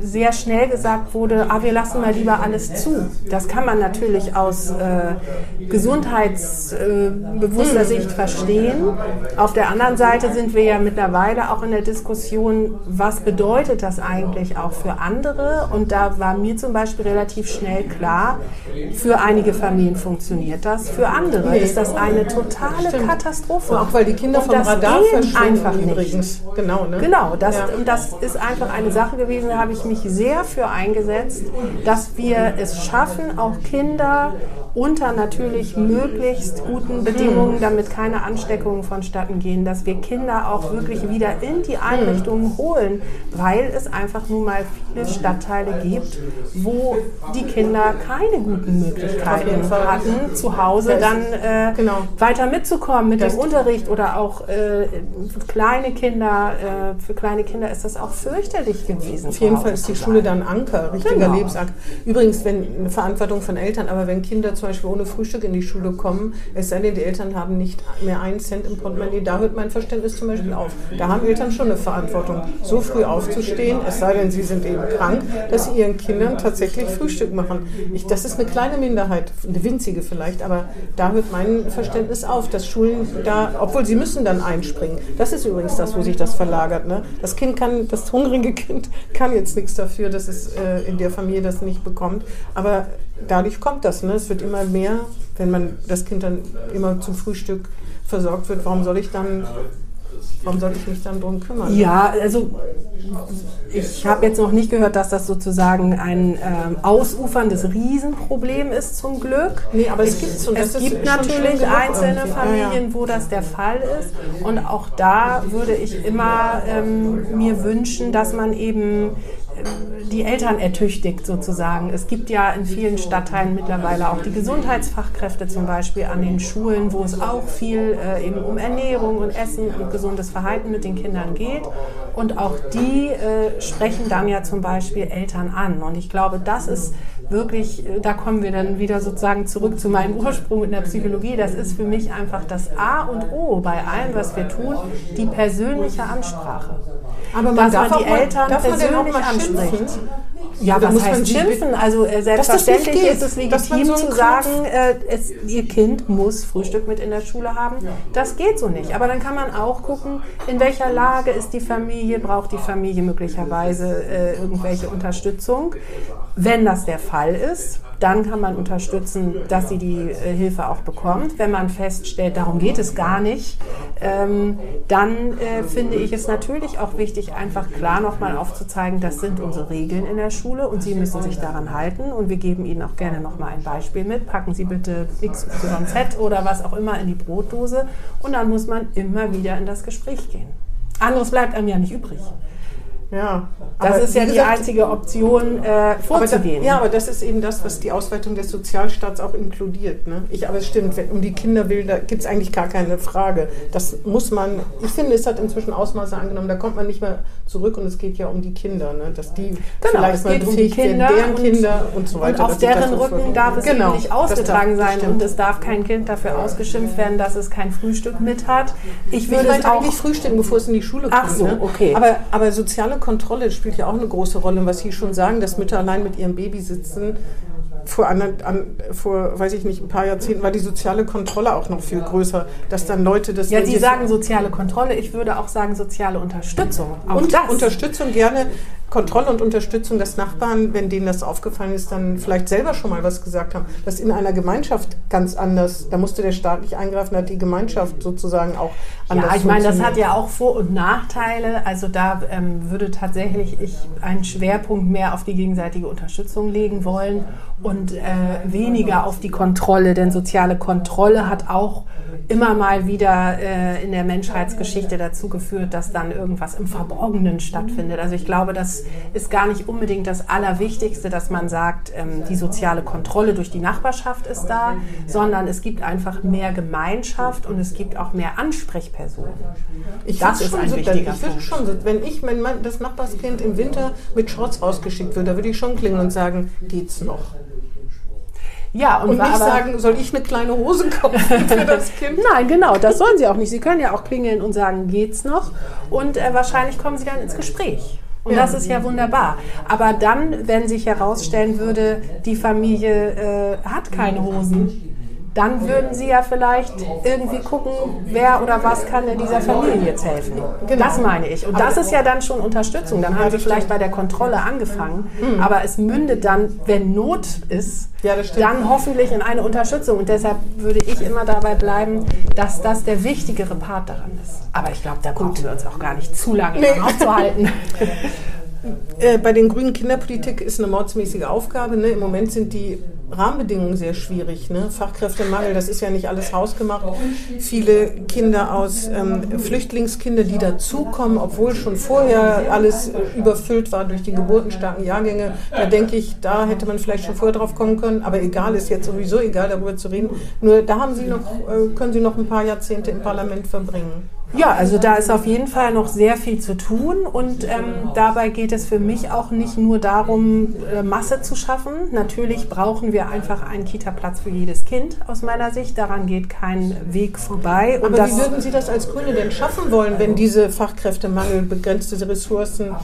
sehr schnell gesagt wurde, ah, wir lassen mal lieber alles zu. Das kann man natürlich aus äh, gesundheitsbewusster äh, Sicht verstehen. Auf der anderen Seite sind wir ja mittlerweile auch in der Diskussion, was bedeutet das eigentlich auch für andere? Und da war mir zum Beispiel relativ schnell klar, für einige Familien funktioniert das, für andere nee. ist das eine totale Stimmt. Katastrophe. Auch weil die Kinder vom Radar verschwinden einfach übrigens. Nicht. Genau, ne? genau das, ja. das ist einfach eine Sache gewesen, da habe ich ich mich sehr für eingesetzt, dass wir es schaffen, auch Kinder unter natürlich möglichst guten Bedingungen, damit keine Ansteckungen vonstatten gehen, dass wir Kinder auch wirklich wieder in die Einrichtungen holen, weil es einfach nun mal viele Stadtteile gibt, wo die Kinder keine guten Möglichkeiten hatten, zu Hause dann äh, genau. weiter mitzukommen mit das dem Unterricht oder auch äh, kleine Kinder, äh, für kleine Kinder ist das auch fürchterlich gewesen. Auf jeden Fall ist die Schule dann Anker, richtiger genau. Lebensanker. Übrigens, wenn eine Verantwortung von Eltern, aber wenn Kinder zum Beispiel ohne Frühstück in die Schule kommen, es sei denn, die Eltern haben nicht mehr einen Cent im Portemonnaie, da hört mein Verständnis zum Beispiel auf. Da haben Eltern schon eine Verantwortung, so früh aufzustehen, es sei denn, sie sind eben krank, dass sie ihren Kindern tatsächlich Frühstück machen. Ich, das ist eine kleine Minderheit, eine winzige vielleicht, aber da hört mein Verständnis auf, dass Schulen da, obwohl sie müssen dann einspringen. Das ist übrigens das, wo sich das verlagert. Ne? Das Kind kann, das hungrige Kind kann jetzt nichts dafür, dass es äh, in der Familie das nicht bekommt. Aber dadurch kommt das. Ne? Es wird immer mehr, wenn man das Kind dann immer zum Frühstück versorgt wird. Warum soll ich dann Warum sollte ich mich dann darum kümmern? Ja, also ich habe jetzt noch nicht gehört, dass das sozusagen ein ähm, ausuferndes Riesenproblem ist, zum Glück. Nee, aber es gibt Es gibt natürlich einzelne Familien, wo das der Fall ist. Und auch da würde ich immer ähm, mir wünschen, dass man eben die Eltern ertüchtigt sozusagen. Es gibt ja in vielen Stadtteilen mittlerweile auch die Gesundheitsfachkräfte zum Beispiel an den Schulen, wo es auch viel äh, eben um Ernährung und Essen und gesundes Verhalten mit den Kindern geht. Und auch die äh, sprechen dann ja zum Beispiel Eltern an. Und ich glaube, das ist wirklich, äh, da kommen wir dann wieder sozusagen zurück zu meinem Ursprung in der Psychologie. Das ist für mich einfach das A und O bei allem, was wir tun, die persönliche Ansprache. Aber man dass darf man die auch Eltern darf persönlich man anspricht. Ja, was heißt schimpfen? Also äh, selbstverständlich ist es legitim so zu sagen, äh, es, ihr Kind muss Frühstück mit in der Schule haben. Das geht so nicht. Aber dann kann man auch gucken, in welcher Lage ist die Familie, braucht die Familie möglicherweise äh, irgendwelche Unterstützung. Wenn das der Fall ist, dann kann man unterstützen, dass sie die äh, Hilfe auch bekommt. Wenn man feststellt, darum geht es gar nicht, ähm, dann äh, finde ich es natürlich auch wichtig, einfach klar nochmal aufzuzeigen, das sind unsere Regeln in der Schule und Sie müssen sich daran halten. Und wir geben Ihnen auch gerne nochmal ein Beispiel mit. Packen Sie bitte XYZ oder was auch immer in die Brotdose. Und dann muss man immer wieder in das Gespräch gehen. Anderes bleibt einem ja nicht übrig. Ja, das ist ja die gesagt, einzige Option, äh, Aber da, vorzugehen. ja, aber das ist eben das, was die Ausweitung des Sozialstaats auch inkludiert. Ne? Ich, aber es stimmt, wenn um die Kinder will, da gibt es eigentlich gar keine Frage. Das muss man, ich finde, es hat inzwischen Ausmaße angenommen, da kommt man nicht mehr zurück und es geht ja um die Kinder, ne? dass die Genau, vielleicht es mal um befähigt werden, Kinder deren und- Kinder und so weiter. Und auf deren Rücken darf es Genau, eben nicht darf- ausgetragen das sein stimmt. und es darf kein Kind dafür ausgeschimpft werden, dass es kein Frühstück mit hat. Ich Ich würde es meinte auch eigentlich frühstücken, bevor es in die Schule Ach kommt. so, ne? okay. Aber, aber soziale Kontrolle spielt ja auch eine große Rolle. Und was Sie schon sagen, dass Mütter allein mit ihrem Baby sitzen, vor, an, an, vor, weiß ich nicht, ein paar Jahrzehnten war die soziale Kontrolle auch noch viel größer, dass dann Leute das... Ja, Sie sagen soziale Kontrolle, ich würde auch sagen soziale Unterstützung. Auch und das. Unterstützung gerne, Kontrolle und Unterstützung, dass Nachbarn, wenn denen das aufgefallen ist, dann vielleicht selber schon mal was gesagt haben. Das in einer Gemeinschaft ganz anders, da musste der Staat nicht eingreifen, da hat die Gemeinschaft sozusagen auch anders Ja, ich meine, das hat ja auch Vor- und Nachteile. Also da ähm, würde tatsächlich ich einen Schwerpunkt mehr auf die gegenseitige Unterstützung legen wollen und äh, weniger auf die Kontrolle. Denn soziale Kontrolle hat auch immer mal wieder äh, in der Menschheitsgeschichte dazu geführt, dass dann irgendwas im Verborgenen stattfindet. Also ich glaube, das ist gar nicht unbedingt das Allerwichtigste, dass man sagt, ähm, die soziale Kontrolle durch die Nachbarschaft ist da, sondern es gibt einfach mehr Gemeinschaft und es gibt auch mehr Ansprechpersonen. Ich Das ist schon ein so, wichtiger Ich Punkt. schon wenn ich mein, mein, das Nachbarskind im Winter mit Shorts rausgeschickt würde, da würde ich schon klingeln und sagen, geht's noch? Ja, Und nicht aber- sagen, soll ich eine kleine Hose kaufen für das Kind? Nein, genau, das sollen sie auch nicht. Sie können ja auch klingeln und sagen, geht's noch? Und äh, wahrscheinlich kommen sie dann ins Gespräch. Und Ja. das ist ja wunderbar. Aber dann, wenn sich herausstellen würde, die Familie äh, hat keine Hosen, dann würden sie ja vielleicht irgendwie gucken, wer oder was kann denn dieser Familie jetzt helfen. Genau. Das meine ich. Und das ist ja dann schon Unterstützung. Dann haben sie vielleicht bei der Kontrolle angefangen, aber es mündet dann, wenn Not ist, Mhm. Ja, dann hoffentlich in eine Unterstützung. Und deshalb würde ich immer dabei bleiben, dass das der wichtigere Part daran ist. Aber ich glaube, da brauchen wir uns auch gar nicht zu lange Nee. aufzuhalten. Äh, bei den Grünen Kinderpolitik ist eine mordsmäßige Aufgabe. Ne? Im Moment sind die Rahmenbedingungen sehr schwierig. Ne? Fachkräftemangel, das ist ja nicht alles hausgemacht. Viele Kinder aus ähm, Flüchtlingskinder, die dazukommen, obwohl schon vorher alles äh, überfüllt war durch die geburtenstarken Jahrgänge. Da denke ich, da hätte man vielleicht schon vorher drauf kommen können. Aber egal, ist jetzt sowieso egal, darüber zu reden. Nur da haben Sie noch, äh, können Sie noch ein paar Jahrzehnte im Parlament verbringen. Ja, also da ist auf jeden Fall noch sehr viel zu tun und ähm, dabei geht es für mich auch nicht nur darum, äh, Masse zu schaffen. Natürlich brauchen wir einfach einen Kita-Platz für jedes Kind aus meiner Sicht. Daran geht kein Weg vorbei. Und Aber das, wie würden Sie das als Grüne denn schaffen wollen, wenn diese Fachkräftemangel, begrenzte Ressourcen,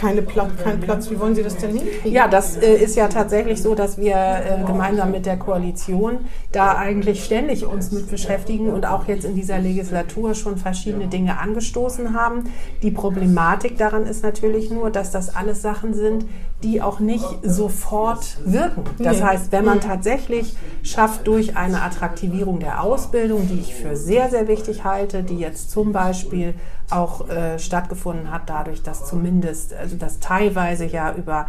keine Pla kein Platz, wie wollen Sie das denn hinkriegen? Ja, das äh, ist ja tatsächlich so, dass wir äh, gemeinsam mit der Koalition da eigentlich ständig uns mit beschäftigen und auch jetzt in dieser Legislatur schon verschiedene Dinge angestoßen haben. Die Problematik daran ist natürlich nur, dass das alles Sachen sind, die auch nicht sofort wirken. Das heißt, wenn man tatsächlich schafft durch eine Attraktivierung der Ausbildung, die ich für sehr, sehr wichtig halte, die jetzt zum Beispiel auch äh, stattgefunden hat, dadurch, dass zumindest, also dass teilweise ja über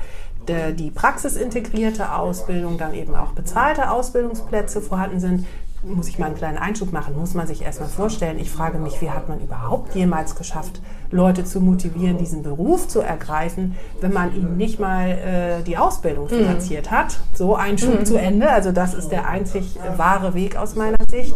de- die praxisintegrierte Ausbildung dann eben auch bezahlte Ausbildungsplätze vorhanden sind, muss ich mal einen kleinen Einschub machen, muss man sich erstmal vorstellen. Ich frage mich, wie hat man überhaupt jemals geschafft, Leute zu motivieren, diesen Beruf zu ergreifen, wenn man ihnen nicht mal äh, die Ausbildung finanziert hat. So ein Schub zu Ende. Also das ist der einzig wahre Weg aus meiner Sicht.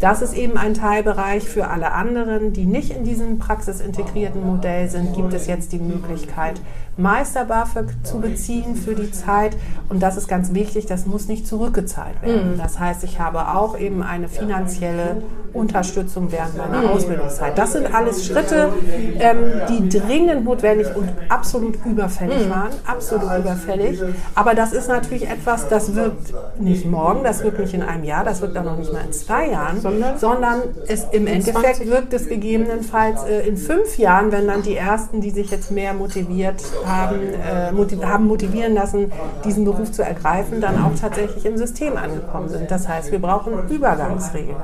Das ist eben ein Teilbereich für alle anderen, die nicht in diesem praxisintegrierten Modell sind, gibt es jetzt die Möglichkeit, Meister BAföG zu beziehen für die Zeit. Und das ist ganz wichtig, das muss nicht zurückgezahlt werden. Das heißt, ich habe auch eben eine finanzielle Unterstützung während meiner Ausbildungszeit. Das sind alles Schritte, ähm, die dringend notwendig und absolut überfällig waren. Absolut überfällig. Aber das ist natürlich etwas, das wirkt nicht morgen, das wirkt nicht in einem Jahr, das wirkt auch noch nicht mal in zwei Jahren, Sondern? sondern es im Endeffekt 20. wirkt es gegebenenfalls äh, in fünf Jahren, wenn dann die ersten, die sich jetzt mehr motiviert haben, äh, motiv haben motivieren lassen, diesen Beruf zu ergreifen, dann auch tatsächlich im System angekommen sind. Das heißt, wir brauchen Übergangsregeln.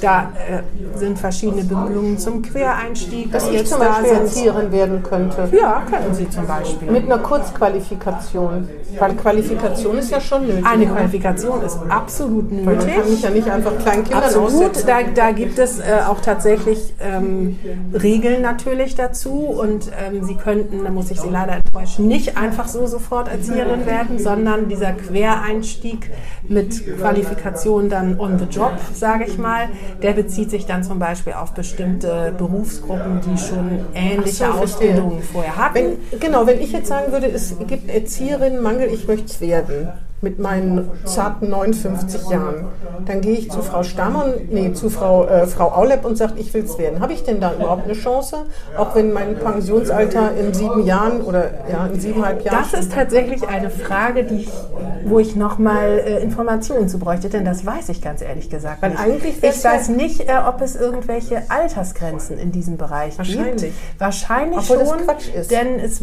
Da äh, sind verschiedene Bemühungen zum Quereinstieg. Dass ich jetzt zum Beispiel. Erzieherin werden könnte. Ja, könnten Sie zum Beispiel. Mit einer Kurzqualifikation. Weil Qualifikation ist ja schon nötig. Eine Qualifikation ist absolut Weil man nötig. kann mich ja nicht einfach kleinen Kindern Absolut, da, da gibt es äh, auch tatsächlich ähm, Regeln natürlich dazu und ähm, Sie könnten, da muss ich Sie leider enttäuschen, nicht einfach so sofort Erzieherin werden, sondern dieser Quereinstieg mit Qualifikation dann on the job, sage ich mal, der bezieht sich dann zum Beispiel auf bestimmte Berufsgruppen, die schon ähnliche so. Ausbildungen vorher hatten. Wenn, genau, wenn ich jetzt sagen würde, es gibt Erzieherinnenmangel, ich möchte es werden, mit meinen zarten 59 Jahren, dann gehe ich zu Frau Stammer, nee, zu Frau, äh, Frau Aulep und sage, ich will es werden. Habe ich denn da überhaupt eine Chance? Auch wenn mein Pensionsalter in sieben Jahren oder ja, in siebeneinhalb Jahren. Das ist tatsächlich eine Frage, die ich, wo ich nochmal äh, Informationen zu bräuchte, denn das weiß ich ganz ehrlich gesagt Weil nicht. eigentlich ich weiß nicht, äh, ob es irgendwelche Altersgrenzen in diesem Bereich Wahrscheinlich. gibt. Wahrscheinlich Obwohl das schon, Quatsch ist. denn es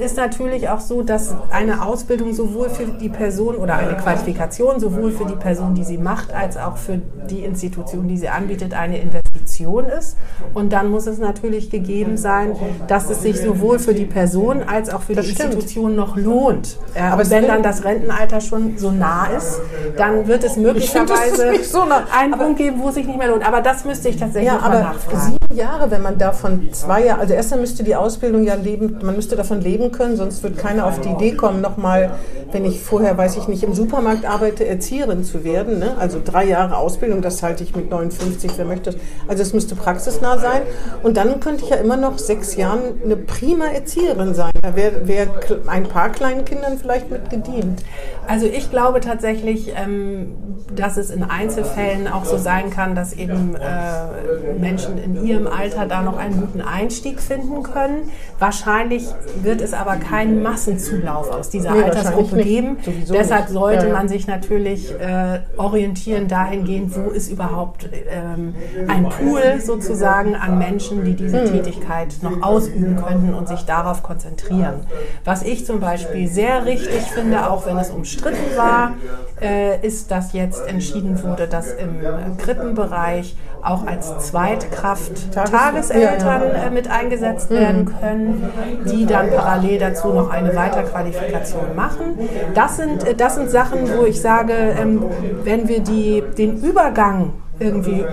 ist natürlich auch so, dass eine Ausbildung sowohl für die Person oder eine Qualifikation sowohl für die Person, die sie macht, als auch für die Institution, die sie anbietet, eine Investition ist. Und dann muss es natürlich gegeben sein, dass es sich sowohl für die Person als auch für Das die stimmt. Institution noch lohnt. Aber wenn dann das Rentenalter schon so nah ist, dann wird es möglicherweise nicht so nah. einen Punkt geben, wo es sich nicht mehr lohnt. Aber das müsste ich tatsächlich Ja, mal aber nachfragen. sieben Jahre, wenn man davon zwei Jahre, also erstmal müsste die Ausbildung ja leben, man müsste davon leben können, sonst wird keiner auf die Idee kommen, nochmal, wenn ich vorher, weiß ich nicht, im Supermarkt arbeite, Erzieherin zu werden. Ne? Also drei Jahre Ausbildung, das halte ich mit 59, wer möchte. Also es müsste praxisnah sein. Und dann könnte ich ja immer noch sechs Jahren eine prima Erzieherin sein. Da wäre wär ein paar kleinen Kindern vielleicht mit gedient. Also ich glaube tatsächlich, ähm, dass es in Einzelfällen auch so sein kann, dass eben äh, Menschen in ihrem Alter da noch einen guten Einstieg finden können. Wahrscheinlich wird es aber keinen Massenzulauf aus dieser Nee, Altersgruppe geben. Sowieso Deshalb nicht. sollte Ja, ja. man sich natürlich äh, orientieren dahingehend, wo ist überhaupt ähm, ein Pool sozusagen an Menschen, die diese Hm. Tätigkeit noch ausüben könnten und sich darauf konzentrieren. Was ich zum Beispiel sehr richtig finde, auch wenn es umstritten war, äh, ist, dass jetzt entschieden wurde, dass im Krippenbereich auch als Zweitkraft Tages- Tageseltern äh, mit eingesetzt werden können, die dann parallel dazu noch eine Weiterqualifikation machen. Das sind, äh, das sind Sachen, wo ich sage, ähm, wenn wir die, den Übergang irgendwie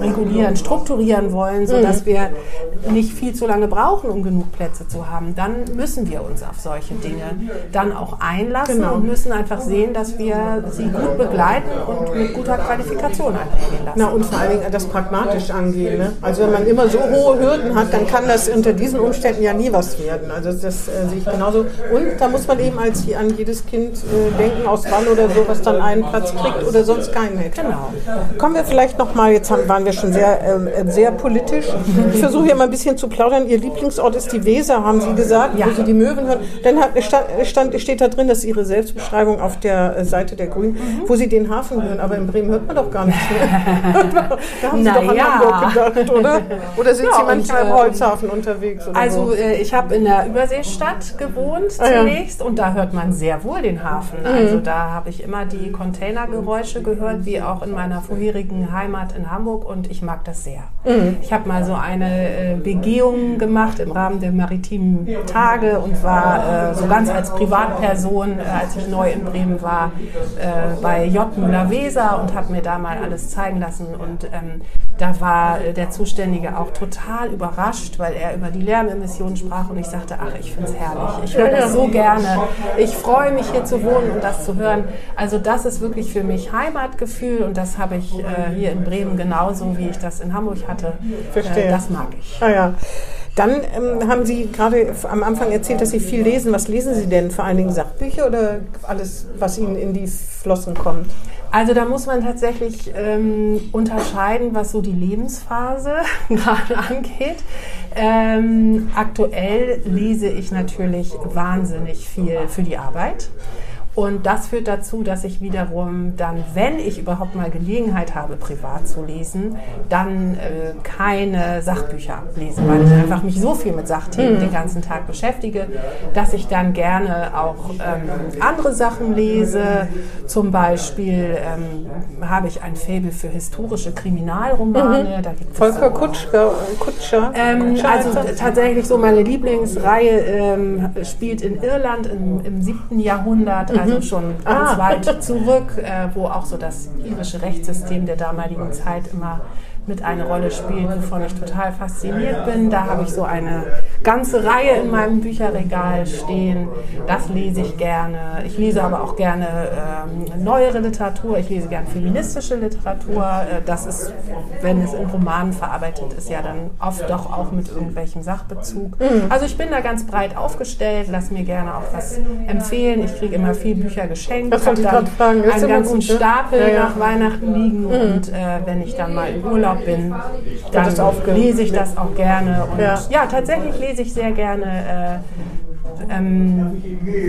regulieren, strukturieren wollen, sodass wir nicht viel zu lange brauchen, um genug Plätze zu haben, dann müssen wir uns auf solche Dinge dann auch einlassen Genau. und müssen einfach sehen, dass wir sie gut begleiten und mit guter Qualifikation einhergehen lassen. Na und vor allen Dingen das pragmatisch angehen. Ne? Also wenn man immer so hohe Hürden hat, dann kann das unter diesen Umständen ja nie was werden. Also das, äh, sehe ich genauso. Und da muss man eben als an jedes Kind äh, denken aus Wall oder so, was dann einen Platz kriegt oder sonst keinen hätte. Genau. Kommen wir vielleicht noch mal. Jetzt haben, waren wir schon sehr ähm, äh, sehr politisch. Ich versuche hier mal ein bisschen zu plaudern. Ihr Lieblingsort ist die Weser, haben Sie gesagt, Ja. wo Sie die Möwen hören. Dann hat, stand, steht da drin, dass Ihre Selbstbeschreibung auf der äh, Seite der Grünen, wo Sie den Hafen hören. Aber in Bremen hört man doch gar nichts mehr. da haben Sie doch an Na ja. Hamburg gedacht, oder? Oder sind Ja, Sie und, manchmal im ähm, Holzhafen unterwegs? Also so? äh, ich habe in der Überseestadt gewohnt Ah, zunächst und da hört man sehr wohl den Hafen. Mhm. Also da habe ich immer die Containergeräusche gehört, wie auch in meiner vorherigen Heimat in Hamburg und ich mag das sehr. Mhm. Ich habe mal so eine äh, Begehung gemacht im Rahmen der maritimen Tage und war äh, so ganz als Privatperson, äh, als ich neu in Bremen war, äh, bei J. Müller-Weser und habe mir da mal alles zeigen lassen und ähm, da war äh, der Zuständige auch total überrascht, weil er über die Lärmemissionen sprach und ich sagte, ach, ich finde es herrlich. Ich höre das so gerne. Ich freue mich hier zu wohnen und das zu hören. Also das ist wirklich für mich Heimatgefühl und das habe ich äh, hier in Bremen genauso, wie ich das in Hamburg hatte. Verstehe. Äh, das mag ich. Ah ja. Dann ähm, haben Sie gerade am Anfang erzählt, dass Sie viel lesen. Was lesen Sie denn? Vor allen Dingen Sachbücher oder alles, was Ihnen in die Flossen kommt? Also da muss man tatsächlich ähm, unterscheiden, was so die Lebensphase gerade angeht. Ähm, aktuell lese ich natürlich wahnsinnig viel für die Arbeit. Und das führt dazu, dass ich wiederum dann, wenn ich überhaupt mal Gelegenheit habe, privat zu lesen, dann äh, keine Sachbücher lese, weil ich einfach mich so viel mit Sachthemen mhm. den ganzen Tag beschäftige, dass ich dann gerne auch ähm, andere Sachen lese. Zum Beispiel ähm, habe ich ein Faible für historische Kriminalromane. Mhm. Volker so, Kutschka, Kutscher. Ähm, also tatsächlich so meine Lieblingsreihe ähm, spielt in Irland im, im siebten Jahrhundert. Also also schon ganz ah. weit zurück, äh, wo auch so das irische Rechtssystem der damaligen Zeit immer mit eine Rolle spielt, wovon ich total fasziniert bin. Da habe ich so eine ganze Reihe in meinem Bücherregal stehen. Das lese ich gerne. Ich lese aber auch gerne ähm, neuere Literatur. Ich lese gerne feministische Literatur. Äh, das ist, wenn es in Romanen verarbeitet ist, ja dann oft doch auch mit irgendwelchem Sachbezug. Mhm. Also ich bin da ganz breit aufgestellt. Lass mir gerne auch was empfehlen. Ich kriege immer viel Bücher geschenkt. Das wollte ich gerade fragen. einen ganzen gut, ne? Stapel ja, ja. nach Weihnachten liegen. Mhm. Und äh, wenn ich dann mal im Urlaub Urlaub bin, dann lese ich das auch gerne. Und ja, ja tatsächlich lese ich sehr gerne äh, ähm,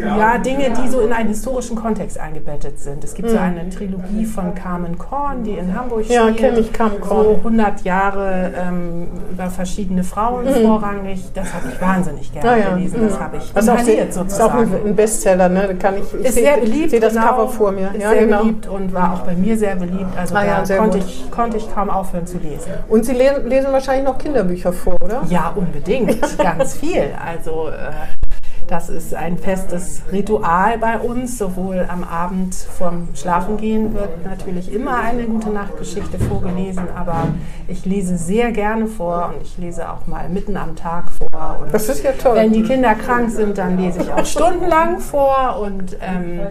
ja, Dinge, die so in einen historischen Kontext eingebettet sind. Es gibt mhm. so hm. eine Trilogie von Carmen Korn, die in Hamburg ja, spielt. Ja, kenne ich Carmen Korn. So 100 Jahre ähm, über verschiedene Frauen mhm. vorrangig. Das habe ich wahnsinnig gerne ja, ja. gelesen. Das hm. habe ich also inhaliert sozusagen. Das ist auch ein Bestseller, ne? Da kann ich, ich ist sehr beliebt. sehe das genau, Cover vor mir. Ist ja, sehr genau. beliebt und war auch bei mir sehr beliebt. Also ah, da konnte, ich, konnte ich kaum aufhören zu lesen. Und Sie lesen wahrscheinlich noch Kinderbücher vor, oder? Ja, unbedingt. Ganz viel. Also äh, das ist ein festes Ritual bei uns. Sowohl am Abend vorm Schlafengehen wird natürlich immer eine gute Nachtgeschichte vorgelesen, aber ich lese sehr gerne vor und ich lese auch mal mitten am Tag vor. Und das ist ja toll. Wenn die Kinder krank sind, dann lese ich auch stundenlang vor und ähm,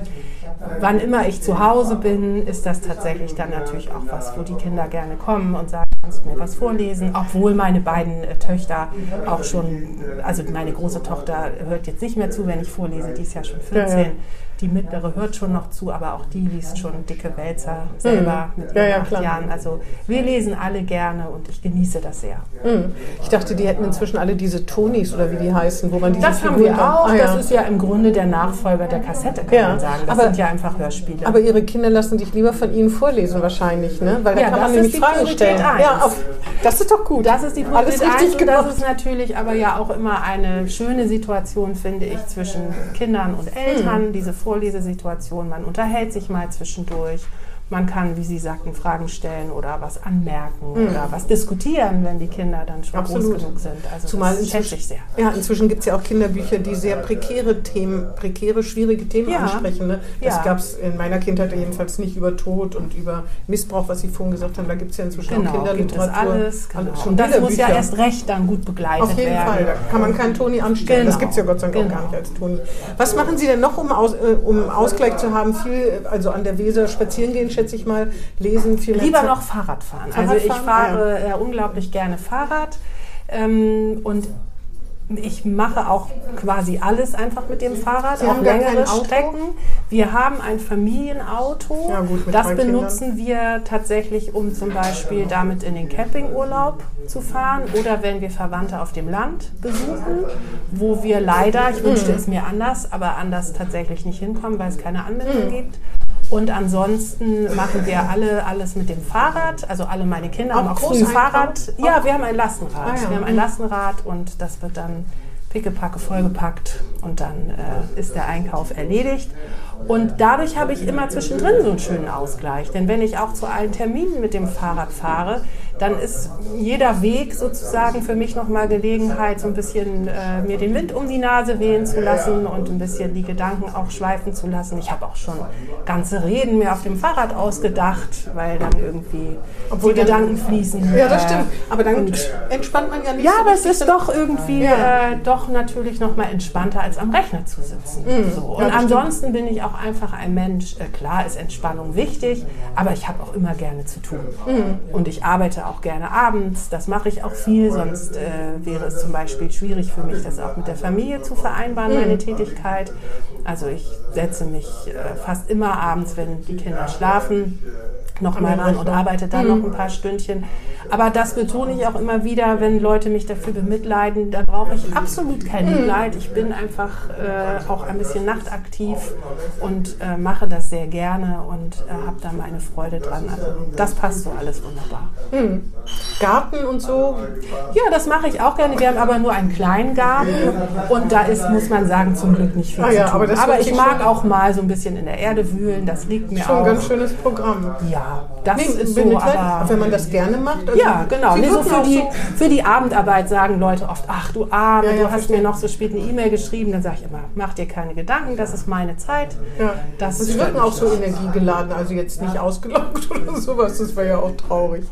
wann immer ich zu Hause bin, ist das tatsächlich dann natürlich auch was, wo die Kinder gerne kommen und sagen, kannst du mir was vorlesen? Obwohl meine beiden äh, Töchter auch schon, also meine große Tochter hört jetzt nicht mehr zu, wenn ich vorlese, die ist ja schon 14. Ja, ja. Die mittlere hört schon noch zu, aber auch die liest schon dicke Wälzer selber mhm. mit ihren ja, acht Jahren. Also wir lesen alle gerne und ich genieße das sehr. Mhm. Ich dachte, die hätten inzwischen alle diese Tonis oder wie die heißen, wo man diese Das haben wir auch. Ah, das ist ja im Grunde der Nachfolger der Kassette, kann man sagen. Das aber, sind ja einfach Hörspiele. Aber ihre Kinder lassen sich lieber von ihnen vorlesen wahrscheinlich, ne? Weil da kann man nämlich Fragen stellen. Ja, auf, das ist doch gut. Das ist die Alles richtig gemacht. Das ist natürlich aber ja auch immer eine schöne Situation, finde ich, zwischen Kindern und Eltern, diese Vorlesesituation. Man unterhält sich mal zwischendurch. Man kann, wie Sie sagten, Fragen stellen oder was anmerken mhm. oder was diskutieren, wenn die Kinder dann schon Absolut. groß genug sind. Also Zumal das schätze ich sehr. Ja, inzwischen gibt es ja auch Kinderbücher, die sehr prekäre Themen, prekäre, schwierige Themen ja. ansprechen. Ne? Das ja. gab es in meiner Kindheit jedenfalls nicht über Tod und über Missbrauch, was Sie vorhin gesagt haben. Da gibt es ja inzwischen genau, auch Kinderliteratur. Gibt es alles, genau. und schon das muss ja erst recht dann gut begleitet werden. Auf jeden werden. Fall, da kann man keinen Toni anstellen. Genau. Das gibt es ja Gott sei Dank genau. auch gar nicht als Toni. Was machen Sie denn noch, um, aus, äh, um Ausgleich zu haben? Viel, also an der Weser spazieren gehen, schätze ich mal lesen, viel Lieber noch Fahrrad fahren. Fahrrad also ich fahre ja. äh, unglaublich gerne Fahrrad ähm, und ich mache auch quasi alles einfach mit dem Fahrrad, Sie auch längere Strecken. Wir haben ein Familienauto. Ja, gut, das benutzen Kindern. wir tatsächlich, um zum Beispiel damit in den Campingurlaub zu fahren oder wenn wir Verwandte auf dem Land besuchen, wo wir leider, ich wünschte mhm. es mir anders, aber anders tatsächlich nicht hinkommen, weil es keine Anbindung mhm. gibt. Und ansonsten machen wir alle alles mit dem Fahrrad. Also alle meine Kinder haben auch früh ein Fahrrad. Ja, wir haben ein Lastenrad. Ah, ja. Wir haben ein Lastenrad und das wird dann pickepacke vollgepackt und dann äh, ist der Einkauf erledigt. Und dadurch habe ich immer zwischendrin so einen schönen Ausgleich. Denn wenn ich auch zu allen Terminen mit dem Fahrrad fahre, dann ist jeder Weg sozusagen für mich nochmal Gelegenheit, so ein bisschen äh, mir den Wind um die Nase wehen zu lassen und ein bisschen die Gedanken auch schweifen zu lassen. Ich habe auch schon ganze Reden mir auf dem Fahrrad ausgedacht, weil dann irgendwie Obwohl die dann, Gedanken fließen. Ja, das stimmt. Aber dann entspannt man ja nicht. Ja, so aber es ist doch irgendwie ja. äh, doch natürlich nochmal entspannter, als am Rechner zu sitzen. Mhm. So. Und ja, ansonsten bin ich auch einfach ein Mensch. Äh, klar ist Entspannung wichtig, aber ich habe auch immer gerne zu tun. Mhm. Und ich arbeite auch gerne abends, das mache ich auch viel, sonst äh, wäre es zum Beispiel schwierig für mich, das auch mit der Familie zu vereinbaren, meine Tätigkeit. Also ich setze mich äh, fast immer abends, wenn die Kinder schlafen, noch mal ran und arbeite dann noch ein paar Stündchen. Aber das betone ich auch immer wieder, wenn Leute mich dafür bemitleiden, da brauche ich absolut kein Mitleid. Ich bin einfach äh, auch ein bisschen nachtaktiv und äh, mache das sehr gerne und äh, habe da meine Freude dran. Also das passt so alles wunderbar. Hm. Garten und so? Ja, das mache ich auch gerne. Wir haben aber nur einen kleinen Garten und da ist, muss man sagen, zum Glück nicht viel Ah zu ja, tun. aber aber ich mag schon- auch mal so ein bisschen in der Erde wühlen. Das liegt mir Schon auch. ein ganz schönes Programm. ja, das Nee, ist so, aber wenn man das gerne macht. also ja, genau. Nee, so für, die, so- für die Abendarbeit sagen Leute oft, ach du Arme, Ja, ja, du hast mir noch so spät eine E-Mail geschrieben. Dann sage ich immer, mach dir keine Gedanken, das ist meine Zeit. Ja. Das Und Sie wirken auch so energiegeladen, also jetzt nicht ausgelaugt oder sowas, das wäre ja auch traurig.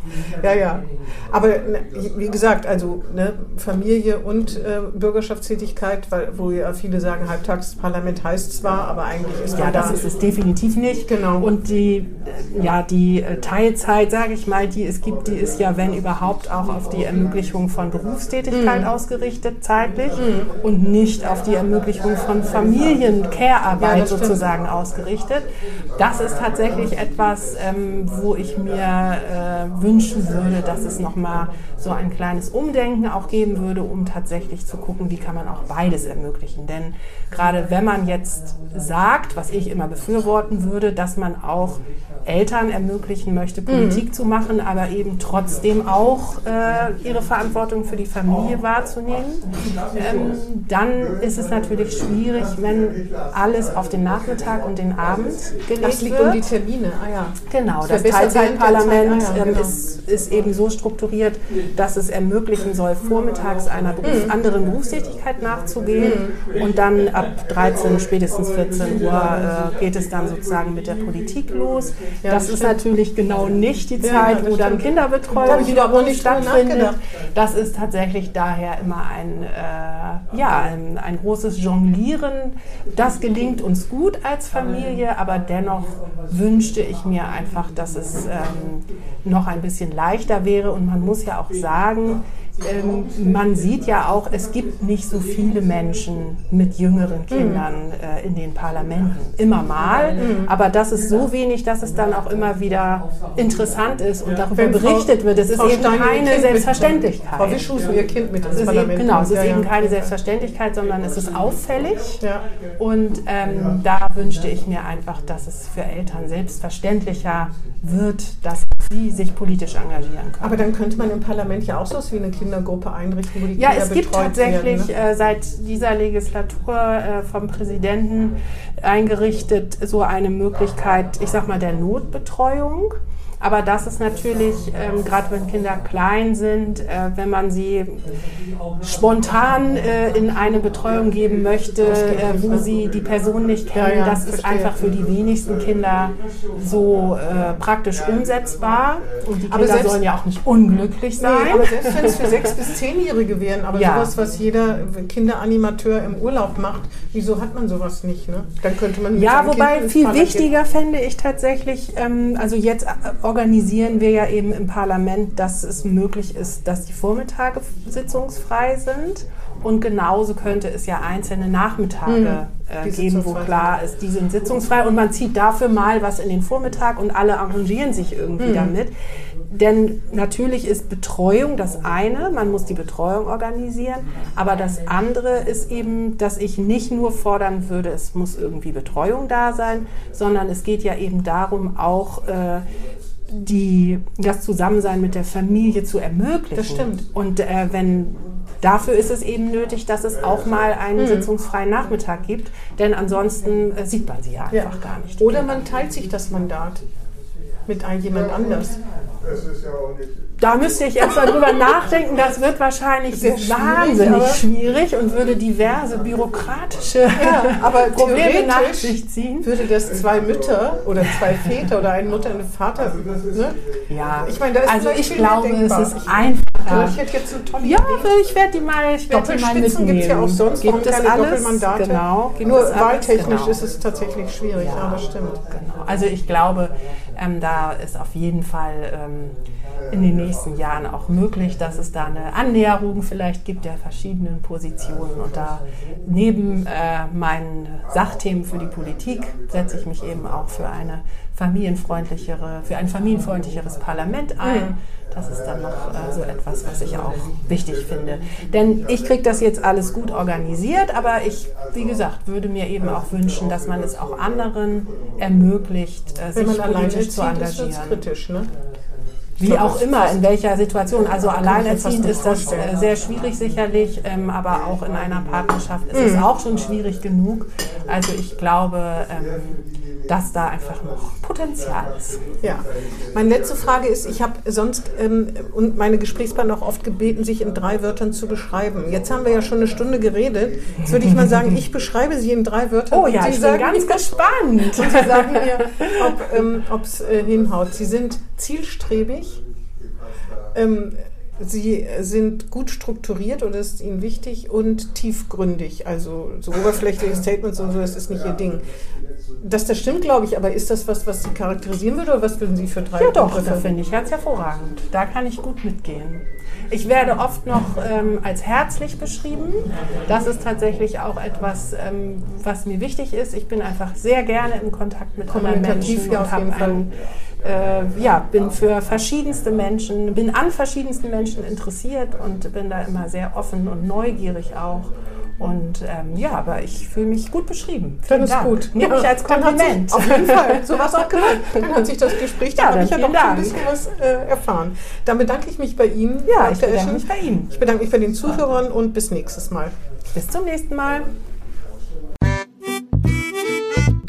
Ja, ja. Aber ne, wie gesagt, also ne, Familie und äh, Bürgerschaftstätigkeit, weil, wo ja viele sagen, Halbtagsparlament heißt zwar, aber eigentlich ist Ja, das da. ist es definitiv nicht. Genau. Und die, äh, ja, die äh, Teilzeit, sage ich mal, die es gibt, die ist ja, wenn überhaupt, auch auf die Ermöglichung von Berufstätigkeit Mhm. ausgerichtet, zeitlich, und nicht auf die Ermöglichung von Familien, Ja, Care-Arbeit stimmt. sozusagen ausgerichtet. Das ist tatsächlich etwas, ähm, wo ich mir äh, wünschen würde, dass es nochmal so ein kleines Umdenken auch geben würde, um tatsächlich zu gucken, wie kann man auch beides ermöglichen. Denn gerade wenn man jetzt sagt, was ich immer befürworten würde, dass man auch Eltern ermöglichen möchte, Politik zu machen, aber eben trotzdem auch äh, ihre Verantwortung für die Familie wahrzunehmen, ähm, dann ist es natürlich schwierig, wenn alles auf den Nachmittag und den Abend gelegt Das liegt wird. um die Termine, ah ja. Genau, das der Teilzeitparlament Zeit, ah ja, ähm, genau. ist, ist eben so strukturiert, dass es ermöglichen soll, vormittags einer Beruf, Mhm. anderen Berufstätigkeit nachzugehen und dann ab 13, spätestens 14 Uhr äh, geht es dann sozusagen mit der Politik los. Ja, das das ist stimmt. Natürlich genau nicht die Zeit, ja, wo dann Kinderbetreuung drüber stattfindet. Das ist tatsächlich daher immer ein, äh, ja, ein, ein großes Jonglieren. Das gelingt uns gut als Familie, aber dennoch wünschte ich mir einfach, dass es ähm, noch ein bisschen leichter wäre. Und man muss ja auch sagen, ähm, man sieht ja auch, es gibt nicht so viele Menschen mit jüngeren Kindern äh, in den Parlamenten. Immer mal, aber das ist so wenig, dass es dann auch immer wieder interessant ist und darüber berichtet wird. Es ist Frau eben Stein keine Selbstverständlichkeit. Frau Wischus ihr Kind mit ins eben, Parlament. genau, es ist eben keine Selbstverständlichkeit, sondern es ist auffällig. Und ähm, da wünschte ich mir einfach, dass es für Eltern selbstverständlicher wird, dass sie sich politisch engagieren können. Aber dann könnte man im Parlament ja auch so was wie eine Kindergruppe einrichten, wo die Ja, Kinder es gibt betreut tatsächlich werden. Ne? äh, seit dieser Legislatur äh, vom Präsidenten eingerichtet so eine Möglichkeit, ich sag mal, der Notbetreuung. Aber das ist natürlich, ähm, gerade wenn Kinder klein sind, äh, wenn man sie spontan äh, in eine Betreuung geben möchte, äh, wo sie die Person nicht kennen, Ja, ja, das ist verstehe. einfach für die wenigsten Kinder so äh, praktisch umsetzbar. Und die Aber Kinder selbst- sollen ja auch nicht unglücklich sein. Nee, aber selbst wenn es für sechs bis zehnjährige wären, aber Ja. sowas, was jeder Kinderanimateur im Urlaub macht, wieso hat man sowas nicht? Ne? Dann könnte man Ja, wobei viel wichtiger fände ich tatsächlich, ähm, also jetzt äh, organisieren wir ja eben im Parlament, dass es möglich ist, dass die Vormittage sitzungsfrei sind. Und genauso könnte es ja einzelne Nachmittage Mhm. äh, geben, wo klar ist, die sind sitzungsfrei und man zieht dafür mal was in den Vormittag und alle arrangieren sich irgendwie Mhm. damit. Denn natürlich ist Betreuung das eine, man muss die Betreuung organisieren, aber das andere ist eben, dass ich nicht nur fordern würde, es muss irgendwie Betreuung da sein, sondern es geht ja eben darum, auch äh, die, das Zusammensein mit der Familie zu ermöglichen. Das stimmt. Und äh, wenn dafür ist es eben nötig, dass es auch mal einen Hm. sitzungsfreien Nachmittag gibt, denn ansonsten äh, sieht man sie ja Ja. einfach gar nicht. Oder man teilt sich das Mandat mit jemand anders. Da müsste ich erst mal drüber nachdenken. Das wird wahrscheinlich Sehr schwierig, wahnsinnig aber- schwierig und würde diverse bürokratische Ja, aber Probleme nach sich ziehen. würde das zwei Mütter oder zwei Väter oder eine Mutter und ein Vater. Ne? Ja, Ich meine, da ist also ich glaube, es ist Also einfacher. ich hätte jetzt eine tolle Ja, Idee. ich werde die mal, ich werde die mal Doppelspitzen mitnehmen. gibt es ja auch sonst. Gibt es alles? Doppelmandate? Genau. Gibt Nur wahltechnisch Genau. ist es tatsächlich schwierig. Ja, das stimmt. Genau. Also ich glaube, ähm, da ist auf jeden Fall ähm, in den nächsten Jahren auch möglich, dass es da eine Annäherung vielleicht gibt der verschiedenen Positionen. Und da neben äh, meinen Sachthemen für die Politik setze ich mich eben auch für eine familienfreundlichere, für ein familienfreundlicheres Parlament ein. Mhm. Das ist dann noch äh, so etwas, was ich auch wichtig finde. Denn ich kriege das jetzt alles gut organisiert, aber ich, wie gesagt, würde mir eben auch wünschen, dass man es auch anderen ermöglicht, äh, sich politisch zu engagieren. Kritisch, ne? Wie auch immer, in welcher Situation. Also alleinerziehend ist das äh, sehr schwierig sicherlich, ähm, aber auch in einer Partnerschaft ist es mhm. auch schon schwierig genug. Also ich glaube, ähm, dass da einfach noch Potenzial ist. Ja, meine letzte Frage ist, ich habe sonst ähm, und meine Gesprächspartner auch oft gebeten, sich in drei Wörtern zu beschreiben. Jetzt haben wir ja schon eine Stunde geredet. Jetzt würde ich mal sagen, ich beschreibe Sie in drei Wörtern. Oh ja, ich bin ganz gespannt. Und Sie sagen mir, ob es ähm, äh, hinhaut. Sie sind zielstrebig. Ähm, Sie sind gut strukturiert oder ist Ihnen wichtig und tiefgründig. Also so oberflächliche Statements und so, das ist nicht Ihr Ding. Das, das stimmt, glaube ich, aber ist das was, was Sie charakterisieren würde oder was würden Sie für drei Ja, doch, das finde ich ganz hervorragend. Da kann ich gut mitgehen. Ich werde oft noch ähm, als herzlich beschrieben. Das ist tatsächlich auch etwas, ähm, was mir wichtig ist. Ich bin einfach sehr gerne in Kontakt mit anderen Menschen ja, und habe einen äh, ja, bin für verschiedenste Menschen, bin an verschiedensten Menschen interessiert und bin da immer sehr offen und neugierig auch. Und ähm, ja, aber ich fühle mich gut beschrieben. Vielen das ist Dank. gut. Nehme ich als Kompliment. Auf jeden Fall. So war es auch gemeint. Dann hat sich das Gespräch, da ja, habe ich ja doch Dank. ein bisschen was äh, erfahren. Dann bedanke ich mich bei Ihnen. Ja, ich bedanke Eschen. mich bei Ihnen. Ich bedanke mich bei den Zuhörern und bis nächstes Mal. Bis zum nächsten Mal.